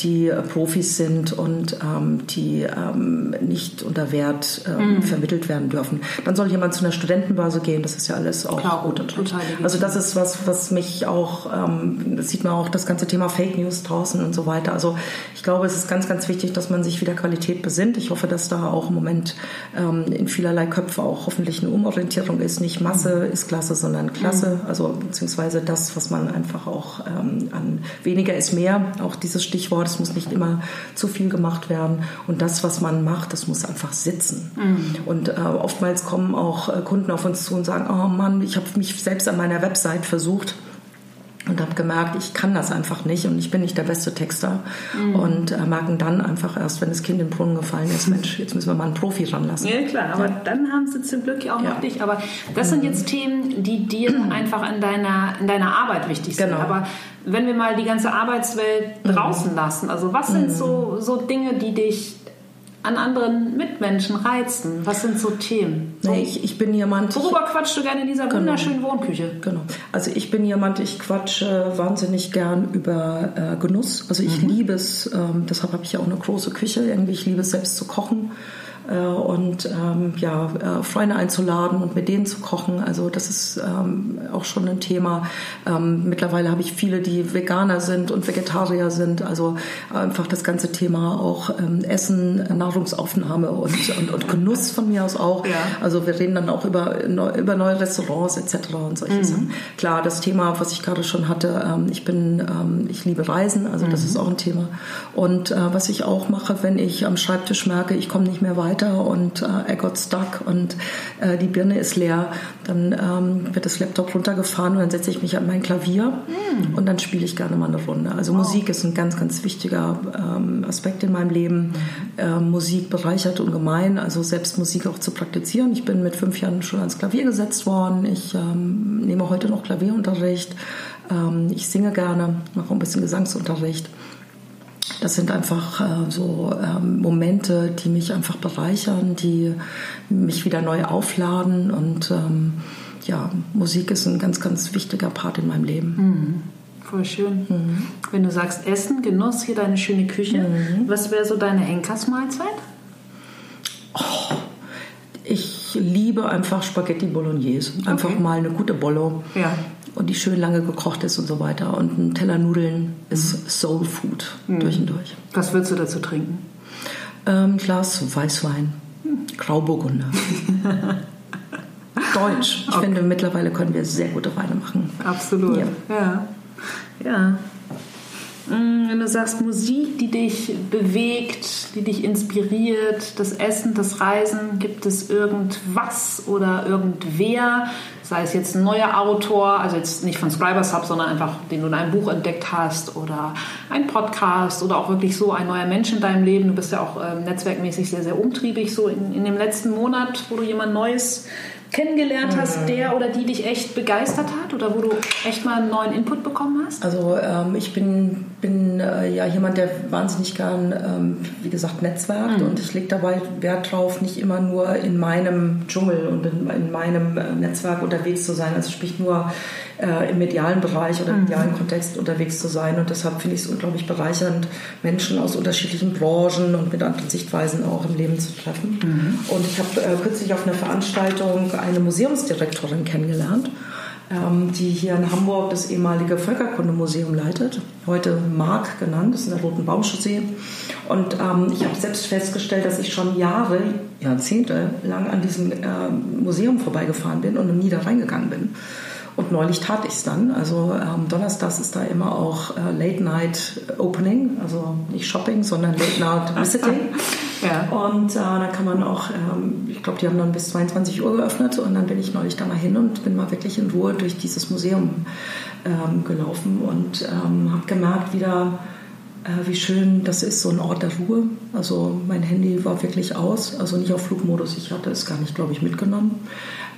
die äh, Profis sind und ähm, die ähm, nicht unter Wert ähm, mhm. vermittelt werden dürfen. Dann soll jemand zu einer Studentenbörse gehen, das ist ja alles auch Klar, gut. Total also das ist was, was mich auch, ähm, das sieht man auch, das ganze Thema Fake News draußen und so weiter. Also ich glaube, es ist ganz, ganz wichtig, dass man sich wieder Qualität besinnt. Ich hoffe, dass da auch im Moment ähm, in vielerlei Köpfe auch hoffentlich eine Umorientierung ist. Nicht Masse ist Klasse, sondern Klasse. Mhm. Also beziehungsweise das, was man einfach auch ähm, an weniger ist mehr, auch dieses Stichwort, es muss nicht immer zu viel gemacht werden. Und das, was man macht, das muss einfach sitzen. Mhm. Und äh, oftmals kommen auch äh, Kunden auf uns zu und sagen, oh Mann, ich habe mich selbst an meiner Website versucht und habe gemerkt, ich kann das einfach nicht und ich bin nicht der beste Texter. Mhm. Und äh, merken dann einfach erst, wenn das Kind in den Brunnen gefallen ist, Mensch, jetzt müssen wir mal einen Profi ranlassen. Ja, klar, aber ja. dann haben sie zum Glück ja auch ja. noch dich. Aber das sind jetzt Themen, die dir einfach in deiner, in deiner Arbeit wichtig sind. Genau. Aber wenn wir mal die ganze Arbeitswelt mhm. draußen mhm. lassen, also was sind mhm. so, so Dinge, die dich an anderen Mitmenschen reizen? Was sind so Themen? So, nee, ich, ich bin jemand. Worüber quatschst du gerne in dieser genau, wunderschönen Wohnküche? Genau. Also ich bin jemand, ich quatsche wahnsinnig gern über äh, Genuss. Also ich mhm. liebe es, ähm, deshalb habe ich ja auch eine große Küche. Irgendwie, ich liebe es selbst zu kochen. Äh, und ähm, ja, äh, Freunde einzuladen und mit denen zu kochen. Also das ist ähm, auch schon ein Thema. Ähm, mittlerweile habe ich viele, die Veganer sind und Vegetarier sind. Also einfach das ganze Thema auch ähm, Essen, Nahrungsaufnahme und, und, und, Genuss von mir aus auch. Ja. Also wir reden dann auch über, über neue Restaurants etc. und solche mhm. Sachen. Klar, das Thema, was ich gerade schon hatte, ähm, ich bin, ähm, ich liebe Reisen, also das mhm. ist auch ein Thema. Und äh, was ich auch mache, wenn ich am Schreibtisch merke, ich komme nicht mehr weiter, weiter und äh, I got stuck und äh, die Birne ist leer. Dann ähm, wird das Laptop runtergefahren und dann setze ich mich an mein Klavier mm. und dann spiele ich gerne mal eine Runde. Also wow. Musik ist ein ganz, ganz wichtiger ähm, Aspekt in meinem Leben. Äh, Musik bereichert ungemein, also selbst Musik auch zu praktizieren. Ich bin mit fünf Jahren schon ans Klavier gesetzt worden. Ich ähm, nehme heute noch Klavierunterricht. Ähm, ich singe gerne, mache auch ein bisschen Gesangsunterricht. Das sind einfach äh, so ähm, Momente, die mich einfach bereichern, die mich wieder neu aufladen. Und ähm, ja, Musik ist ein ganz, ganz wichtiger Part in meinem Leben. Mhm. Voll schön. Mhm. Wenn du sagst Essen, Genuss, hier deine schöne Küche, mhm. was wäre so deine Henkersmahlzeit? Oh, ich liebe einfach Spaghetti Bolognese. Einfach okay. mal eine gute Bollo. Ja und die schön lange gekocht ist und so weiter. Und ein Teller Nudeln ist Soul Food mhm. durch und durch. Was würdest du dazu trinken? Ähm, Glas Weißwein, Grauburgunder. Deutsch. Ich okay. finde, mittlerweile können wir sehr gute Weine machen. Absolut. Ja. ja. ja. Mm, wenn du sagst Musik, die dich bewegt, die dich inspiriert, das Essen, das Reisen, gibt es irgendwas oder irgendwer, sei es jetzt ein neuer Autor, also jetzt nicht von Scribers Hub, sondern einfach, den du in einem Buch entdeckt hast oder ein Podcast oder auch wirklich so ein neuer Mensch in deinem Leben. Du bist ja auch äh, netzwerkmäßig sehr, sehr umtriebig, so in, in dem letzten Monat, wo du jemand Neues kennengelernt hast, mhm. der oder die dich echt begeistert hat oder wo du echt mal einen neuen Input bekommen hast? Also ähm, ich bin, bin äh, ja jemand, der wahnsinnig gern, ähm, wie gesagt, netzwerkt mhm. und ich lege dabei Wert drauf, nicht immer nur in meinem Dschungel und in, in meinem äh, Netzwerk unterwegs zu sein, also sprich nur äh, im medialen Bereich oder im mhm. medialen Kontext unterwegs zu sein. Und deshalb finde ich es unglaublich bereichernd, Menschen aus unterschiedlichen Branchen und mit anderen Sichtweisen auch im Leben zu treffen. Mhm. Und ich habe äh, kürzlich auf einer Veranstaltung eine Museumsdirektorin kennengelernt die hier in Hamburg das ehemalige Völkerkundemuseum leitet, heute Mark genannt, das ist in der Roten Baumchaussee. Und ähm, ich habe selbst festgestellt, dass ich schon Jahre, Jahrzehnte lang an diesem äh, Museum vorbeigefahren bin und nie da reingegangen bin. Und neulich tat ich es dann. Also ähm, Donnerstags ist da immer auch äh, Late Night Opening, also nicht Shopping, sondern Late Night Visiting. ja. Und äh, da kann man auch, ähm, ich glaube, die haben dann bis 22 Uhr geöffnet und dann bin ich neulich da mal hin und bin mal wirklich in Ruhe durch dieses Museum ähm, gelaufen und ähm, habe gemerkt wieder, äh, wie schön das ist, so ein Ort der Ruhe. Also mein Handy war wirklich aus, also nicht auf Flugmodus, ich hatte es gar nicht, glaube ich, mitgenommen.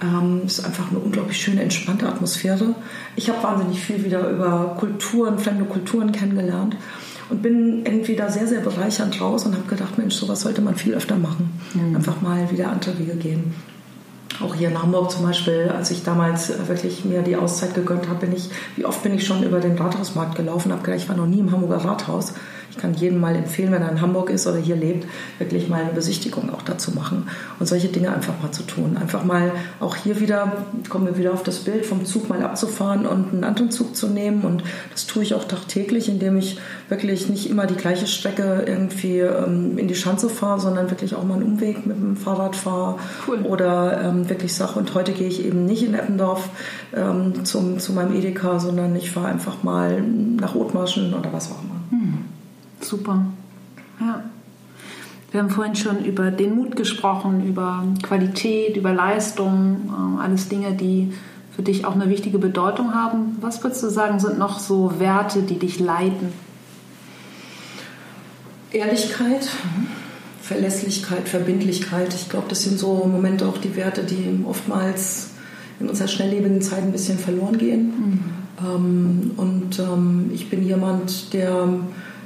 Ähm, es ist einfach eine unglaublich schöne, entspannte Atmosphäre. Ich habe wahnsinnig viel wieder über Kulturen, fremde Kulturen kennengelernt. und bin irgendwie da sehr, sehr bereichernd raus und habe gedacht, Mensch, sowas sollte man viel öfter machen. Mhm. Einfach mal wieder andere Wege gehen. Auch hier in Hamburg zum Beispiel, als ich damals wirklich mir die Auszeit gegönnt habe, bin ich, wie oft bin ich schon über den Rathausmarkt gelaufen, habe gedacht, ich war noch nie im Hamburger Rathaus. Ich kann jedem mal empfehlen, wenn er in Hamburg ist oder hier lebt, wirklich mal eine Besichtigung auch dazu machen und solche Dinge einfach mal zu tun. Einfach mal auch hier wieder, kommen wir wieder auf das Bild, vom Zug mal abzufahren und einen anderen Zug zu nehmen. Und das tue ich auch tagtäglich, indem ich wirklich nicht immer die gleiche Strecke irgendwie ähm, in die Schanze fahre, sondern wirklich auch mal einen Umweg mit dem Fahrrad fahre. Cool. Oder ähm, wirklich sage, und heute gehe ich eben nicht in Eppendorf ähm, zum, zu meinem Edeka, sondern ich fahre einfach mal nach Othmarschen oder was auch immer. Super. Ja. Wir haben vorhin schon über den Mut gesprochen, über Qualität, über Leistung, ähm, alles Dinge, die für dich auch eine wichtige Bedeutung haben. Was würdest du sagen, sind noch so Werte, die dich leiten? Ehrlichkeit. Verlässlichkeit, Verbindlichkeit. Ich glaube, das sind so Momente auch die Werte, die oftmals in unserer schnelllebigen Zeit ein bisschen verloren gehen. Mhm. Ähm, und ähm, ich bin jemand, der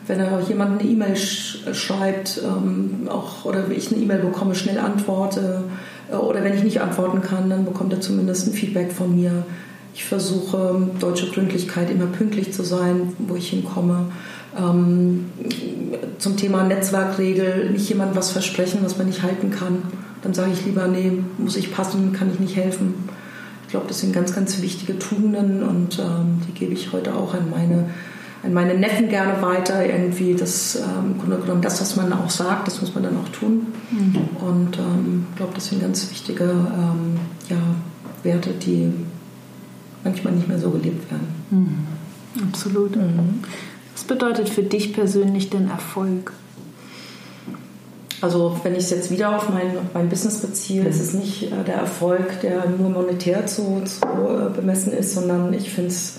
wenn er jemand eine E-Mail sch schreibt, ähm, auch, oder ich eine E-Mail bekomme, schnell antworte. Äh, oder wenn ich nicht antworten kann, dann bekommt er zumindest ein Feedback von mir. Ich versuche, deutsche Gründlichkeit, immer pünktlich zu sein, wo ich hinkomme. Ähm, zum Thema Netzwerkregel, nicht jemandem was versprechen, was man nicht halten kann. Dann sage ich lieber, nee, muss ich passen, kann ich nicht helfen. Ich glaube, das sind ganz, ganz wichtige Tugenden und ähm, die gebe ich heute auch an meine an meine Neffen gerne weiter. Irgendwie das, ähm, im Grunde genommen, das, was man auch sagt, das muss man dann auch tun. Mhm. Und ähm, ich glaube, das sind ganz wichtige ähm, ja, Werte, die manchmal nicht mehr so gelebt werden. Mhm. Absolut. Mhm. Was bedeutet für dich persönlich denn Erfolg? Also wenn ich es jetzt wieder auf mein, mein Business beziehe, ist es nicht äh, der Erfolg, der nur monetär zu, zu äh, bemessen ist, sondern ich finde es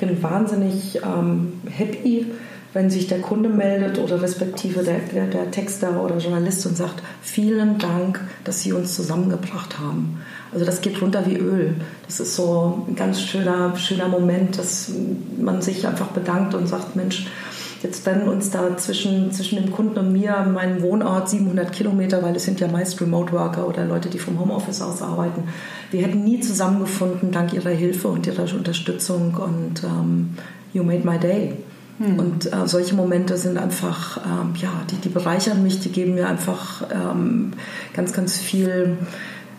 bin wahnsinnig ähm, happy, wenn sich der Kunde meldet oder respektive der, der, der, Texter oder Journalist und sagt, vielen Dank, dass Sie uns zusammengebracht haben. Also das geht runter wie Öl. Das ist so ein ganz schöner, schöner Moment, dass man sich einfach bedankt und sagt, Mensch, Jetzt trennen uns da zwischen, zwischen dem Kunden und mir, meinem Wohnort 700 Kilometer, weil es sind ja meist Remote Worker oder Leute, die vom Homeoffice aus arbeiten. Wir hätten nie zusammengefunden dank ihrer Hilfe und ihrer Unterstützung und ähm, you made my day. Hm. Und äh, solche Momente sind einfach, ähm, ja, die, die bereichern mich, die geben mir einfach ähm, ganz, ganz viel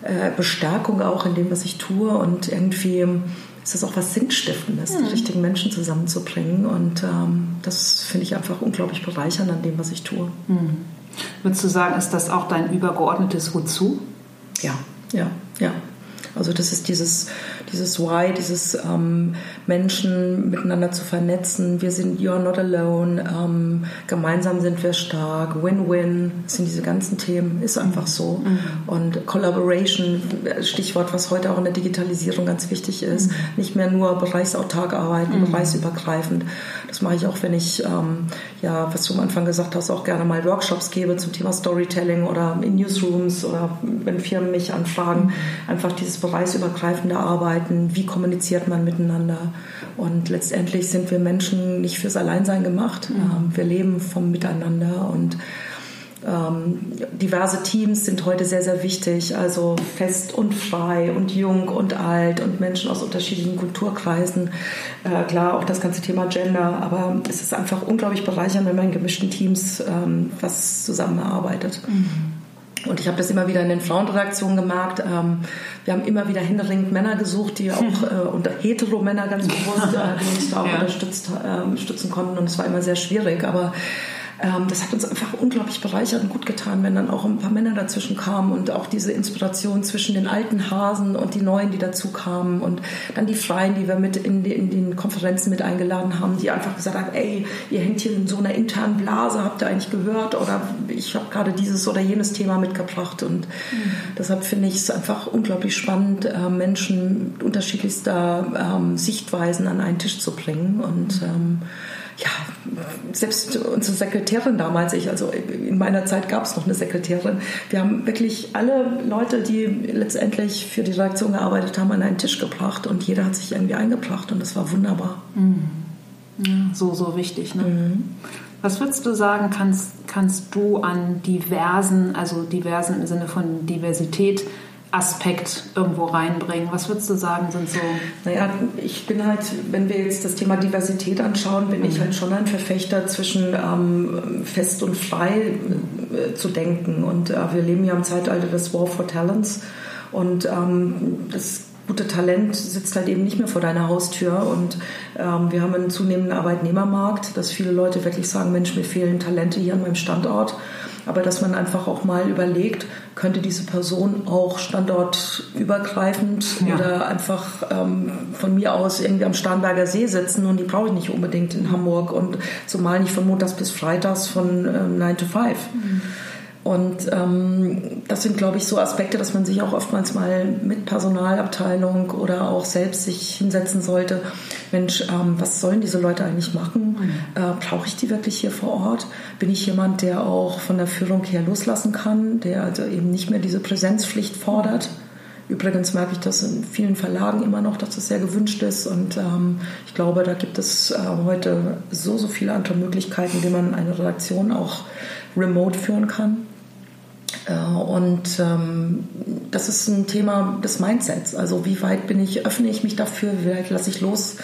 äh, Bestärkung auch in dem, was ich tue und irgendwie ist das auch was Sinnstiftendes, mhm. die richtigen Menschen zusammenzubringen. Und ähm, das finde ich einfach unglaublich bereichernd an dem, was ich tue. Mhm. Würdest du sagen, ist das auch dein übergeordnetes Wozu? Ja, ja, ja. Also das ist dieses, dieses Why, dieses ähm, Menschen miteinander zu vernetzen. Wir sind You're not alone. Ähm, gemeinsam sind wir stark. Win-win. Das sind diese ganzen Themen. Ist einfach so. Mhm. Und Collaboration, Stichwort, was heute auch in der Digitalisierung ganz wichtig ist. Mhm. Nicht mehr nur bereichsautark arbeiten, mhm. bereichsübergreifend. Das mache ich auch, wenn ich, ähm, ja, was du am Anfang gesagt hast, auch gerne mal Workshops gebe zum Thema Storytelling oder in Newsrooms oder wenn Firmen mich anfragen. Mhm. Einfach dieses bereichsübergreifende Arbeiten, wie kommuniziert man miteinander. Und letztendlich sind wir Menschen nicht fürs Alleinsein gemacht. Mhm. Ähm, wir leben vom Miteinander und ähm, diverse Teams sind heute sehr, sehr wichtig, also fest und frei und jung und alt und Menschen aus unterschiedlichen Kulturkreisen. Äh, klar, auch das ganze Thema Gender, aber es ist einfach unglaublich bereichernd, wenn man in gemischten Teams ähm, was zusammenarbeitet. Mhm. Und ich habe das immer wieder in den Frauenredaktionen gemerkt. Ähm, wir haben immer wieder händeringend Männer gesucht, die auch äh, und hetero-Männer ganz bewusst, äh, die uns da auch ja. unterstützt, unterstützen konnten. Und es war immer sehr schwierig. Aber ähm, das hat uns einfach unglaublich bereichert und gut getan, wenn dann auch ein paar Männer dazwischen kamen und auch diese Inspiration zwischen den alten Hasen und die neuen, die dazu kamen und dann die Freien, die wir mit in, die, in den Konferenzen mit eingeladen haben, die einfach gesagt haben, ey, ihr hängt hier in so einer internen Blase, habt ihr eigentlich gehört? Oder ich habe gerade dieses oder jenes Thema mitgebracht. Und mhm. deshalb finde ich es einfach unglaublich spannend, äh, Menschen unterschiedlichster ähm, Sichtweisen an einen Tisch zu bringen. Und ähm, ja, selbst unsere Sekretärin damals, ich, also in meiner Zeit gab es noch eine Sekretärin. Wir haben wirklich alle Leute, die letztendlich für die Redaktion gearbeitet haben, an einen Tisch gebracht und jeder hat sich irgendwie eingebracht und das war wunderbar. Mhm. Ja, so, so wichtig. Ne? Mhm. Was würdest du sagen, kannst, kannst du an diversen, also diversen im Sinne von Diversität, Aspekt irgendwo reinbringen? Was würdest du sagen, sind so. Naja, ich bin halt, wenn wir jetzt das Thema Diversität anschauen, bin mhm. ich halt schon ein Verfechter zwischen ähm, fest und frei äh, zu denken. Und äh, wir leben ja im Zeitalter des War for Talents. Und ähm, das gute Talent sitzt halt eben nicht mehr vor deiner Haustür. Und ähm, wir haben einen zunehmenden Arbeitnehmermarkt, dass viele Leute wirklich sagen, Mensch, mir fehlen Talente hier an meinem Standort aber dass man einfach auch mal überlegt, könnte diese Person auch standortübergreifend ja. oder einfach ähm, von mir aus irgendwie am Starnberger See sitzen und die brauche ich nicht unbedingt in Hamburg und zumal nicht von Montags bis Freitags von ähm, 9 to 5. Mhm. Und ähm, das sind, glaube ich, so Aspekte, dass man sich auch oftmals mal mit Personalabteilung oder auch selbst sich hinsetzen sollte. Mensch, ähm, was sollen diese Leute eigentlich machen? Mhm. Äh, Brauche ich die wirklich hier vor Ort? Bin ich jemand, der auch von der Führung her loslassen kann, der also eben nicht mehr diese Präsenzpflicht fordert? Übrigens merke ich das in vielen Verlagen immer noch, dass das sehr gewünscht ist. Und ähm, ich glaube, da gibt es äh, heute so, so viele andere Möglichkeiten, wie man eine Redaktion auch remote führen kann. Äh, und ähm, das ist ein Thema des Mindsets. Also wie weit bin ich, öffne ich mich dafür, wie weit lasse ich los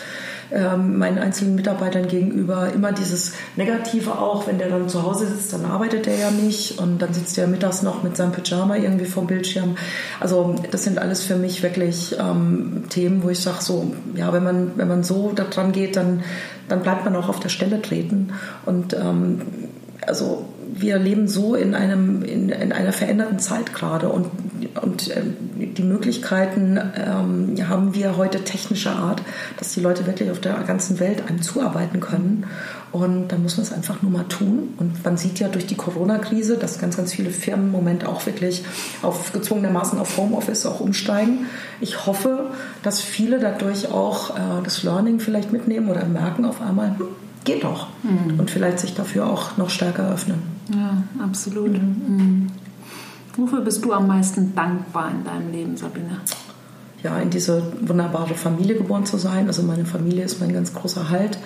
ähm, meinen einzelnen Mitarbeitern gegenüber. Immer dieses Negative auch, wenn der dann zu Hause sitzt, dann arbeitet er ja nicht und dann sitzt er mittags noch mit seinem Pyjama irgendwie vom Bildschirm. Also das sind alles für mich wirklich ähm, Themen, wo ich sage so, ja, wenn man, wenn man so daran geht, dann, dann bleibt man auch auf der Stelle treten und ähm, also wir leben so in, einem, in, in einer veränderten Zeit gerade und, und äh, die Möglichkeiten ähm, haben wir heute technischer Art, dass die Leute wirklich auf der ganzen Welt einem zuarbeiten können. Und dann muss man es einfach nur mal tun. Und man sieht ja durch die Corona-Krise, dass ganz, ganz viele Firmen im Moment auch wirklich auf gezwungenermaßen auf Homeoffice auch umsteigen. Ich hoffe, dass viele dadurch auch äh, das Learning vielleicht mitnehmen oder merken auf einmal, geht doch. Mhm. Und vielleicht sich dafür auch noch stärker öffnen. Ja, absolut. Mhm. Mhm. Wofür bist du am meisten dankbar in deinem Leben, Sabine? Ja, in diese wunderbare Familie geboren zu sein. Also meine Familie ist mein ganz großer Halt.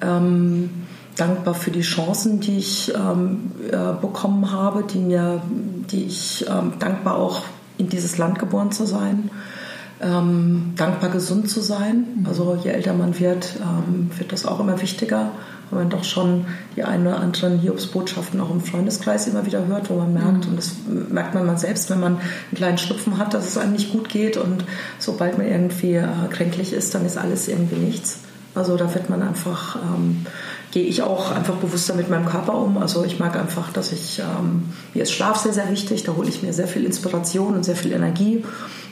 Ähm, dankbar für die Chancen, die ich ähm, äh, bekommen habe, die mir, die ich ähm, dankbar auch in dieses Land geboren zu sein. Ähm, dankbar gesund zu sein. Also je älter man wird, ähm, wird das auch immer wichtiger weil man doch schon die ein oder anderen Hiobsbotschaften auch im Freundeskreis immer wieder hört, wo man merkt, mhm. und das merkt man mal selbst, wenn man einen kleinen Schnupfen hat, dass es einem nicht gut geht und sobald man irgendwie äh, kränklich ist, dann ist alles irgendwie nichts. Also da wird man einfach, ähm, gehe ich auch einfach bewusster mit meinem Körper um. Also ich mag einfach, dass ich, ähm, mir ist Schlaf sehr, sehr wichtig, da hole ich mir sehr viel Inspiration und sehr viel Energie.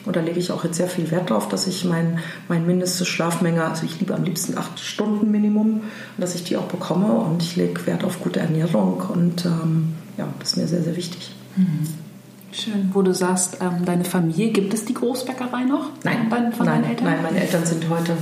Und da lege ich auch jetzt sehr viel Wert drauf, dass ich mein, mein mindeste Schlafmenge, also ich liebe am liebsten acht Stunden Minimum, dass ich die auch bekomme. Und ich lege Wert auf gute Ernährung. Und ähm, ja, das ist mir sehr, sehr wichtig. Mhm. Schön. Wo du sagst, ähm, deine Familie, gibt es die Großbäckerei noch? Nein, von, von nein, Eltern? nein, meine Eltern sind heute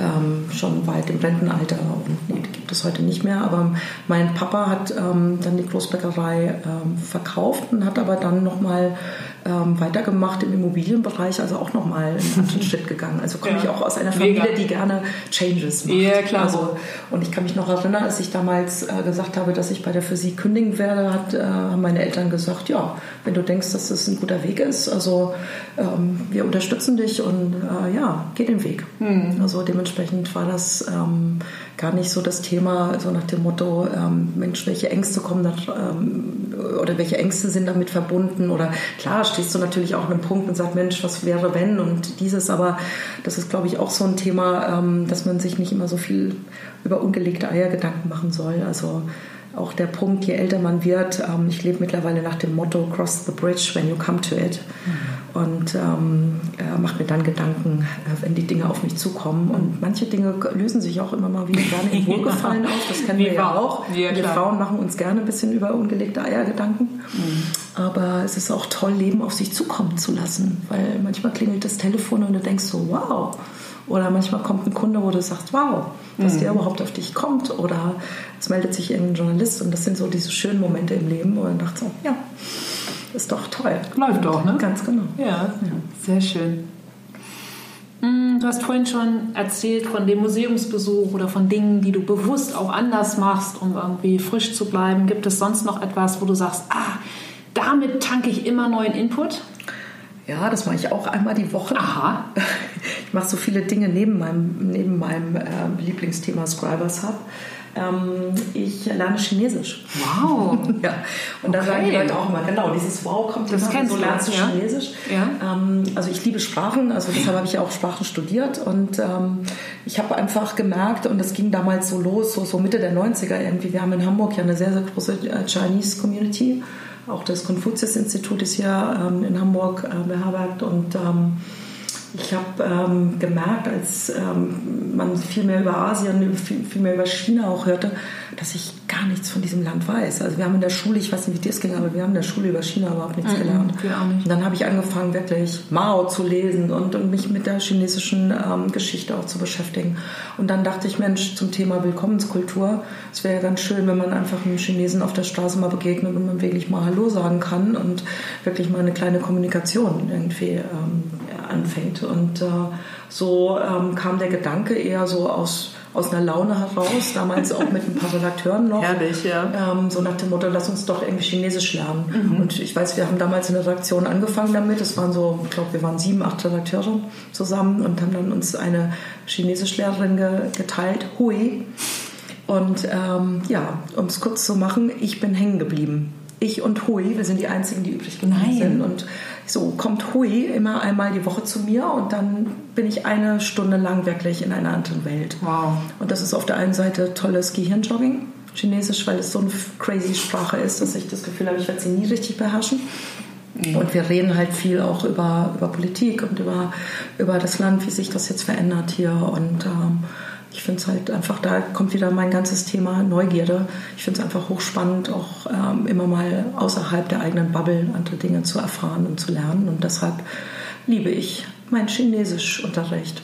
ähm, schon weit im Rentenalter und nee, die gibt es heute nicht mehr. Aber mein Papa hat ähm, dann die Großbäckerei ähm, verkauft und hat aber dann nochmal ähm, weitergemacht im Immobilienbereich, also auch nochmal einen anderen Schritt gegangen. Also komme ja. ich auch aus einer Familie, Mega. die gerne Changes macht. Ja, klar. Also, und ich kann mich noch erinnern, als ich damals äh, gesagt habe, dass ich bei der Physik kündigen werde, hat, äh, haben meine Eltern gesagt, ja, wenn du denkst, dass das ein guter Weg ist, also ähm, wir unterstützen dich und äh, ja, geh den Weg. Mhm. Also dementsprechend war das ähm, gar nicht so das Thema, so nach dem Motto, ähm, Mensch, welche Ängste kommen da, ähm, oder welche Ängste sind damit verbunden oder klar stehst du natürlich auch an einem Punkt und sagst, Mensch, was wäre wenn und dieses, aber das ist, glaube ich, auch so ein Thema, ähm, dass man sich nicht immer so viel über ungelegte Eier Gedanken machen soll. Also auch der Punkt, je älter man wird, ähm, ich lebe mittlerweile nach dem Motto Cross the bridge when you come to it. Mhm. Und ähm, äh, mache mir dann Gedanken, äh, wenn die Dinge auf mich zukommen. Und manche Dinge lösen sich auch immer mal wieder gerne im Wohlgefallen auf. Das kennen wir ja auch. Ja, wir Frauen machen uns gerne ein bisschen über ungelegte Eier Gedanken. Mhm. Aber es ist auch toll, Leben auf sich zukommen zu lassen. Weil manchmal klingelt das Telefon und du denkst so, wow. Oder manchmal kommt ein Kunde, wo du sagst, wow, dass mhm. der überhaupt auf dich kommt. Oder es meldet sich irgendein Journalist. Und das sind so diese schönen Momente im Leben, wo man dachte so, ja, ist doch toll. Läuft doch, ne? Ganz genau. Ja, ja. sehr schön. Mm, Du hast vorhin schon erzählt von dem Museumsbesuch oder von Dingen, die du bewusst auch anders machst, um irgendwie frisch zu bleiben. Gibt es sonst noch etwas, wo du sagst, ah, damit tanke ich immer neuen Input? Ja, das mache ich auch einmal die Woche. Aha. Ich mache so viele Dinge neben meinem, neben meinem äh, Lieblingsthema Scribers Hub. Ähm, ich lerne Chinesisch. Wow. ja. Und da sagen die Leute auch immer, genau, dieses Wow kommt das immer, so lernst du ja. Chinesisch. Ja. Ähm, also ich liebe Sprachen, also deshalb habe ich auch Sprachen studiert und ähm, ich habe einfach gemerkt, und das ging damals so los, so, so Mitte der 90er irgendwie, wir haben in Hamburg ja eine sehr, sehr große äh, Chinese Community. Auch das Konfuzius-Institut ist hier ähm, in Hamburg äh, beherbergt und ähm, ich habe ähm, gemerkt, als ähm, man viel mehr über Asien, viel, viel, mehr über China auch hörte, dass ich gar nichts von diesem Land weiß. Also wir haben in der Schule, ich weiß nicht, wie dir es ging, aber wir haben in der Schule über China überhaupt nichts Mhm, gelernt. nicht. Und dann habe ich angefangen, wirklich Mao zu lesen und, und mich mit der chinesischen ähm, Geschichte auch zu beschäftigen. Und dann dachte ich, Mensch, zum Thema Willkommenskultur, es wäre ja ganz schön, wenn man einfach einem Chinesen auf der Straße mal begegnet und man wirklich mal Hallo sagen kann und wirklich mal eine kleine Kommunikation irgendwie ähm, anfängt. Und äh, so ähm, kam der Gedanke eher so aus, aus einer Laune heraus, damals auch mit ein paar Redakteuren noch. Herrlich, ja. Ähm, so nach dem Motto, lass uns doch irgendwie Chinesisch lernen. Und ich weiß, wir haben damals in der Redaktion angefangen damit. Es waren so, ich glaube, wir waren sieben, acht Redakteure zusammen und haben dann uns eine Chinesischlehrerin ge geteilt, Hui. Und ähm, ja, um es kurz zu machen, ich bin hängen geblieben. Ich und Hui, wir sind die Einzigen, die übrig geblieben Nein. sind. Und so kommt Hui immer einmal die Woche zu mir und dann bin ich eine Stunde lang wirklich in einer anderen Welt. Wow. Und das ist auf der einen Seite tolles Gehirnjogging, Chinesisch, weil es so eine crazy Sprache ist, dass ich das Gefühl habe, ich werde sie nie richtig beherrschen. Und wir reden halt viel auch über, über Politik und über, über das Land, wie sich das jetzt verändert hier. Und ähm, ich finde es halt einfach, da kommt wieder mein ganzes Thema Neugierde. Ich finde es einfach hochspannend, auch ähm, immer mal außerhalb der eigenen Bubble andere Dinge zu erfahren und zu lernen. Und deshalb liebe ich mein Chinesischunterricht.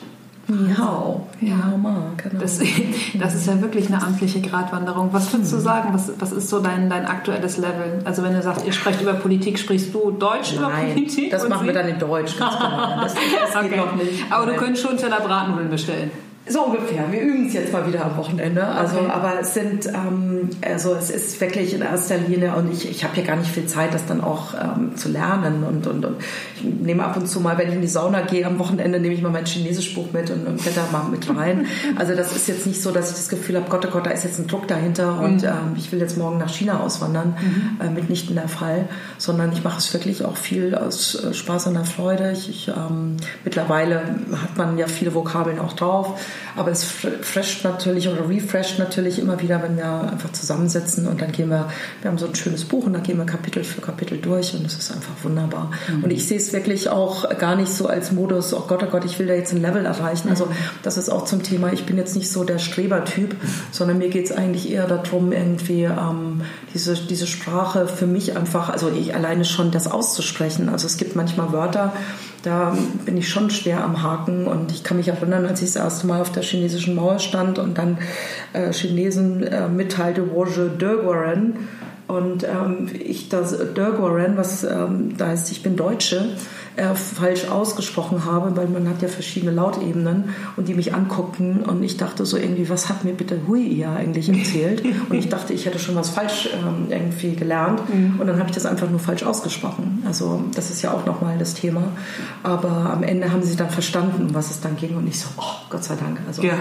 Ni hao. Ja. hao ma, genau. Das, das ist ja wirklich eine amtliche Gratwanderung. Was würdest du sagen? Was, was ist so dein, dein aktuelles Level? Also wenn du sagst, ihr sprecht über Politik, sprichst du Deutsch über Nein, Politik? das machen wir sie? dann in Deutsch. Ganz genau. Das, das geht Okay. noch nicht. Aber du Nein. könntest schon Teller Bratnudeln bestellen. So ungefähr. Wir üben es jetzt mal wieder am Wochenende. Also, Okay. aber es sind, ähm, also es ist wirklich in erster Linie und ich, ich habe hier gar nicht viel Zeit, das dann auch ähm, zu lernen und, und, und ich nehme ab und zu mal, wenn ich in die Sauna gehe am Wochenende, nehme ich mal mein Chinesischbuch mit und, und blätter mal mit rein. Also das ist jetzt nicht so, dass ich das Gefühl habe, Gott, oh Gott, da ist jetzt ein Druck dahinter und ähm, ich will jetzt morgen nach China auswandern. Äh, mitnichten der Fall, sondern ich mache es wirklich auch viel aus äh, Spaß und der Freude. Ich, ich, ähm, mittlerweile hat man ja viele Vokabeln auch drauf, aber es fr- fresht natürlich oder refresht natürlich immer wieder, wenn wir einfach zusammensitzen und dann gehen wir, wir haben so ein schönes Buch und dann gehen wir Kapitel für Kapitel durch und es ist einfach wunderbar. Und ich sehe es wirklich auch gar nicht so als Modus, oh Gott, oh Gott, ich will da jetzt ein Level erreichen. Also das ist auch zum Thema, ich bin jetzt nicht so der Strebertyp, sondern mir geht es eigentlich eher darum, irgendwie ähm, diese, diese Sprache für mich einfach, also ich alleine schon das auszusprechen. Also es gibt manchmal Wörter, da bin ich schon schwer am Haken und ich kann mich erinnern, als ich das erste Mal auf der chinesischen Mauer stand und dann äh, Chinesen äh, mitteilte, Woje Döguaren und ähm, ich das Döguaren, was ähm, da heißt, ich bin Deutsche, äh, falsch ausgesprochen habe, weil man hat ja verschiedene Lautebenen und die mich anguckten und ich dachte so irgendwie, was hat mir bitte Hui ja eigentlich erzählt? und ich dachte, ich hätte schon was falsch ähm, irgendwie gelernt und dann habe ich das einfach nur falsch ausgesprochen. Also das ist ja auch nochmal das Thema. Aber am Ende haben sie dann verstanden, um was es dann ging und ich so, oh Gott sei Dank. Also, Ja.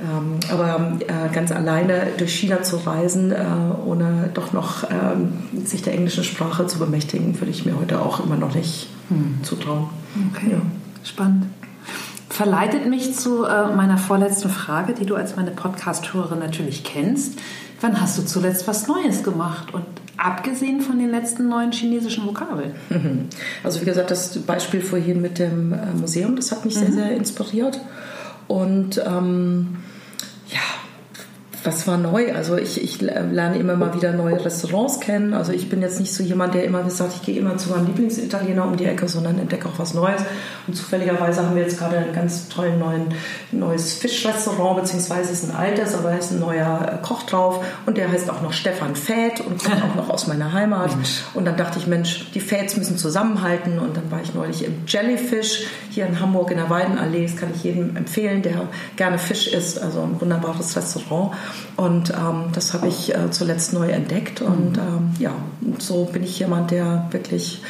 Ähm, aber äh, ganz alleine durch China zu reisen, äh, ohne doch noch ähm, sich der englischen Sprache zu bemächtigen, würde ich mir heute auch immer noch nicht zutrauen. Okay, Ja. spannend. Verleitet mich zu äh, meiner vorletzten Frage, die du als meine Podcast-Hörerin natürlich kennst. Wann hast du zuletzt was Neues gemacht? Und abgesehen von den letzten neuen chinesischen Vokabeln. Mhm. Also wie gesagt, das Beispiel vorhin mit dem äh, Museum, das hat mich sehr, sehr inspiriert. Und ähm, was war neu? Also ich, ich lerne immer mal wieder neue Restaurants kennen. Also ich bin jetzt nicht so jemand, der immer sagt, ich gehe immer zu meinem Lieblingsitaliener um die Ecke, sondern entdecke auch was Neues. Und zufälligerweise haben wir jetzt gerade ein ganz tolles neuen, neues Fischrestaurant, beziehungsweise ist ein altes, aber da ist ein neuer äh, Koch drauf und der heißt auch noch Stefan Fäth und kommt auch noch aus meiner Heimat. Und dann dachte ich, Mensch, die Fäths müssen zusammenhalten und dann war ich neulich im Jellyfish hier in Hamburg in der Weidenallee. Das kann ich jedem empfehlen, der gerne Fisch isst. Also ein wunderbares Restaurant. Und ähm, das habe ich äh, zuletzt neu entdeckt. Und mhm. ähm, ja, so bin ich jemand, der wirklich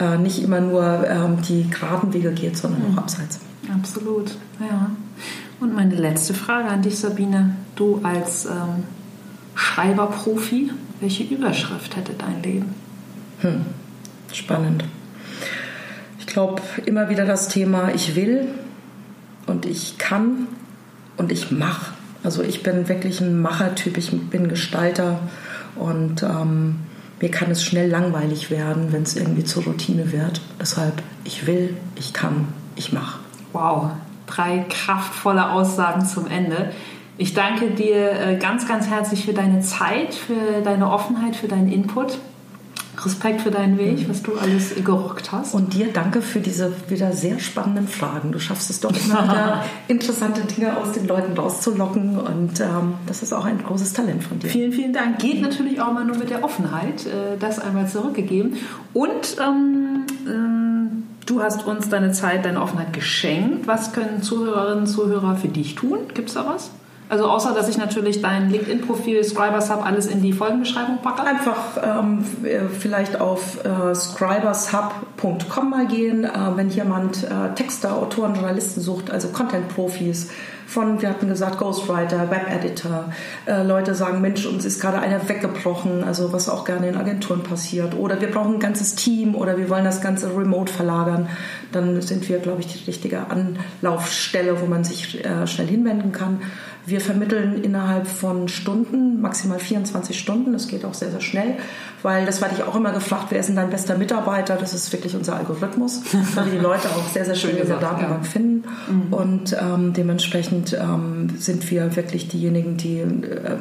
äh, nicht immer nur ähm, die geraden Wege geht, sondern mhm. auch abseits. Absolut, ja. Und meine letzte Frage an dich, Sabine. Du als ähm, Schreiberprofi, welche Überschrift hätte dein Leben? Hm. Spannend. Ich glaube, immer wieder das Thema, ich will und ich kann und ich mache. Also ich bin wirklich ein Machertyp, ich bin Gestalter und ähm, mir kann es schnell langweilig werden, wenn es irgendwie zur Routine wird. Deshalb, ich will, ich kann, ich mache. Wow, drei kraftvolle Aussagen zum Ende. Ich danke dir äh, ganz, ganz herzlich für deine Zeit, für deine Offenheit, für deinen Input. Respekt für deinen Weg, was du alles gerockt hast. Und dir danke für diese wieder sehr spannenden Fragen. Du schaffst es doch immer wieder, interessante Dinge aus den Leuten rauszulocken. Und ähm, das ist auch ein großes Talent von dir. Vielen, vielen Dank. Geht natürlich auch mal nur mit der Offenheit, äh, das einmal zurückgegeben. Und ähm, ähm, du hast uns deine Zeit, deine Offenheit geschenkt. Was können Zuhörerinnen und Zuhörer für dich tun? Gibt es da was? Also außer, dass ich natürlich dein LinkedIn-Profil, Scribershub, alles in die Folgenbeschreibung packe? Einfach ähm, vielleicht auf äh, scribershub.com mal gehen, äh, wenn jemand äh, Texter, Autoren, Journalisten sucht, also Content-Profis von, wir hatten gesagt, Ghostwriter, Web-Editor. Äh, Leute sagen, Mensch, uns ist gerade einer weggebrochen, also was auch gerne in Agenturen passiert. Oder wir brauchen ein ganzes Team oder wir wollen das Ganze remote verlagern. Dann sind wir, glaube ich, die richtige Anlaufstelle, wo man sich äh, schnell hinwenden kann. Wir vermitteln innerhalb von Stunden, maximal 24 Stunden. Das geht auch sehr, sehr schnell, weil das werde ich auch immer gefragt, wer ist denn dein bester Mitarbeiter? Das ist wirklich unser Algorithmus, weil wir die Leute auch sehr, sehr schön in der Datenbank ja. finden. Mhm. Und ähm, dementsprechend ähm, sind wir wirklich diejenigen, die, äh,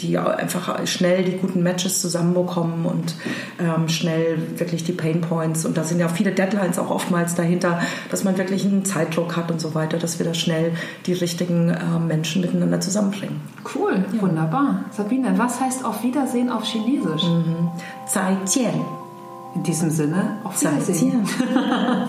die einfach schnell die guten Matches zusammenbekommen und ähm, schnell wirklich die Pain Points. Und da sind ja viele Deadlines auch oftmals dahinter, dass man wirklich einen Zeitdruck hat und so weiter, dass wir da schnell die richtigen äh, Menschen miteinander miteinander zusammenbringen. Cool, ja. wunderbar. Sabine, was heißt auf Wiedersehen auf Chinesisch? Mhm. Zaijian. In diesem Sinne, auf Wiedersehen.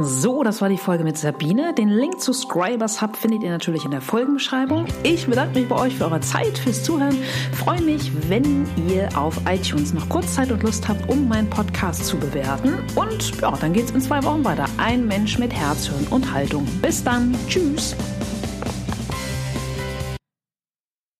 So, das war die Folge mit Sabine. Den Link zu Scribers Hub findet ihr natürlich in der Folgenbeschreibung. Ich bedanke mich bei euch für eure Zeit, fürs Zuhören. Freue mich, wenn ihr auf iTunes noch kurz Zeit und Lust habt, um meinen Podcast zu bewerten. Und ja, dann geht's in zwei Wochen weiter. Ein Mensch mit Herz, Hirn und Haltung. Bis dann. Tschüss.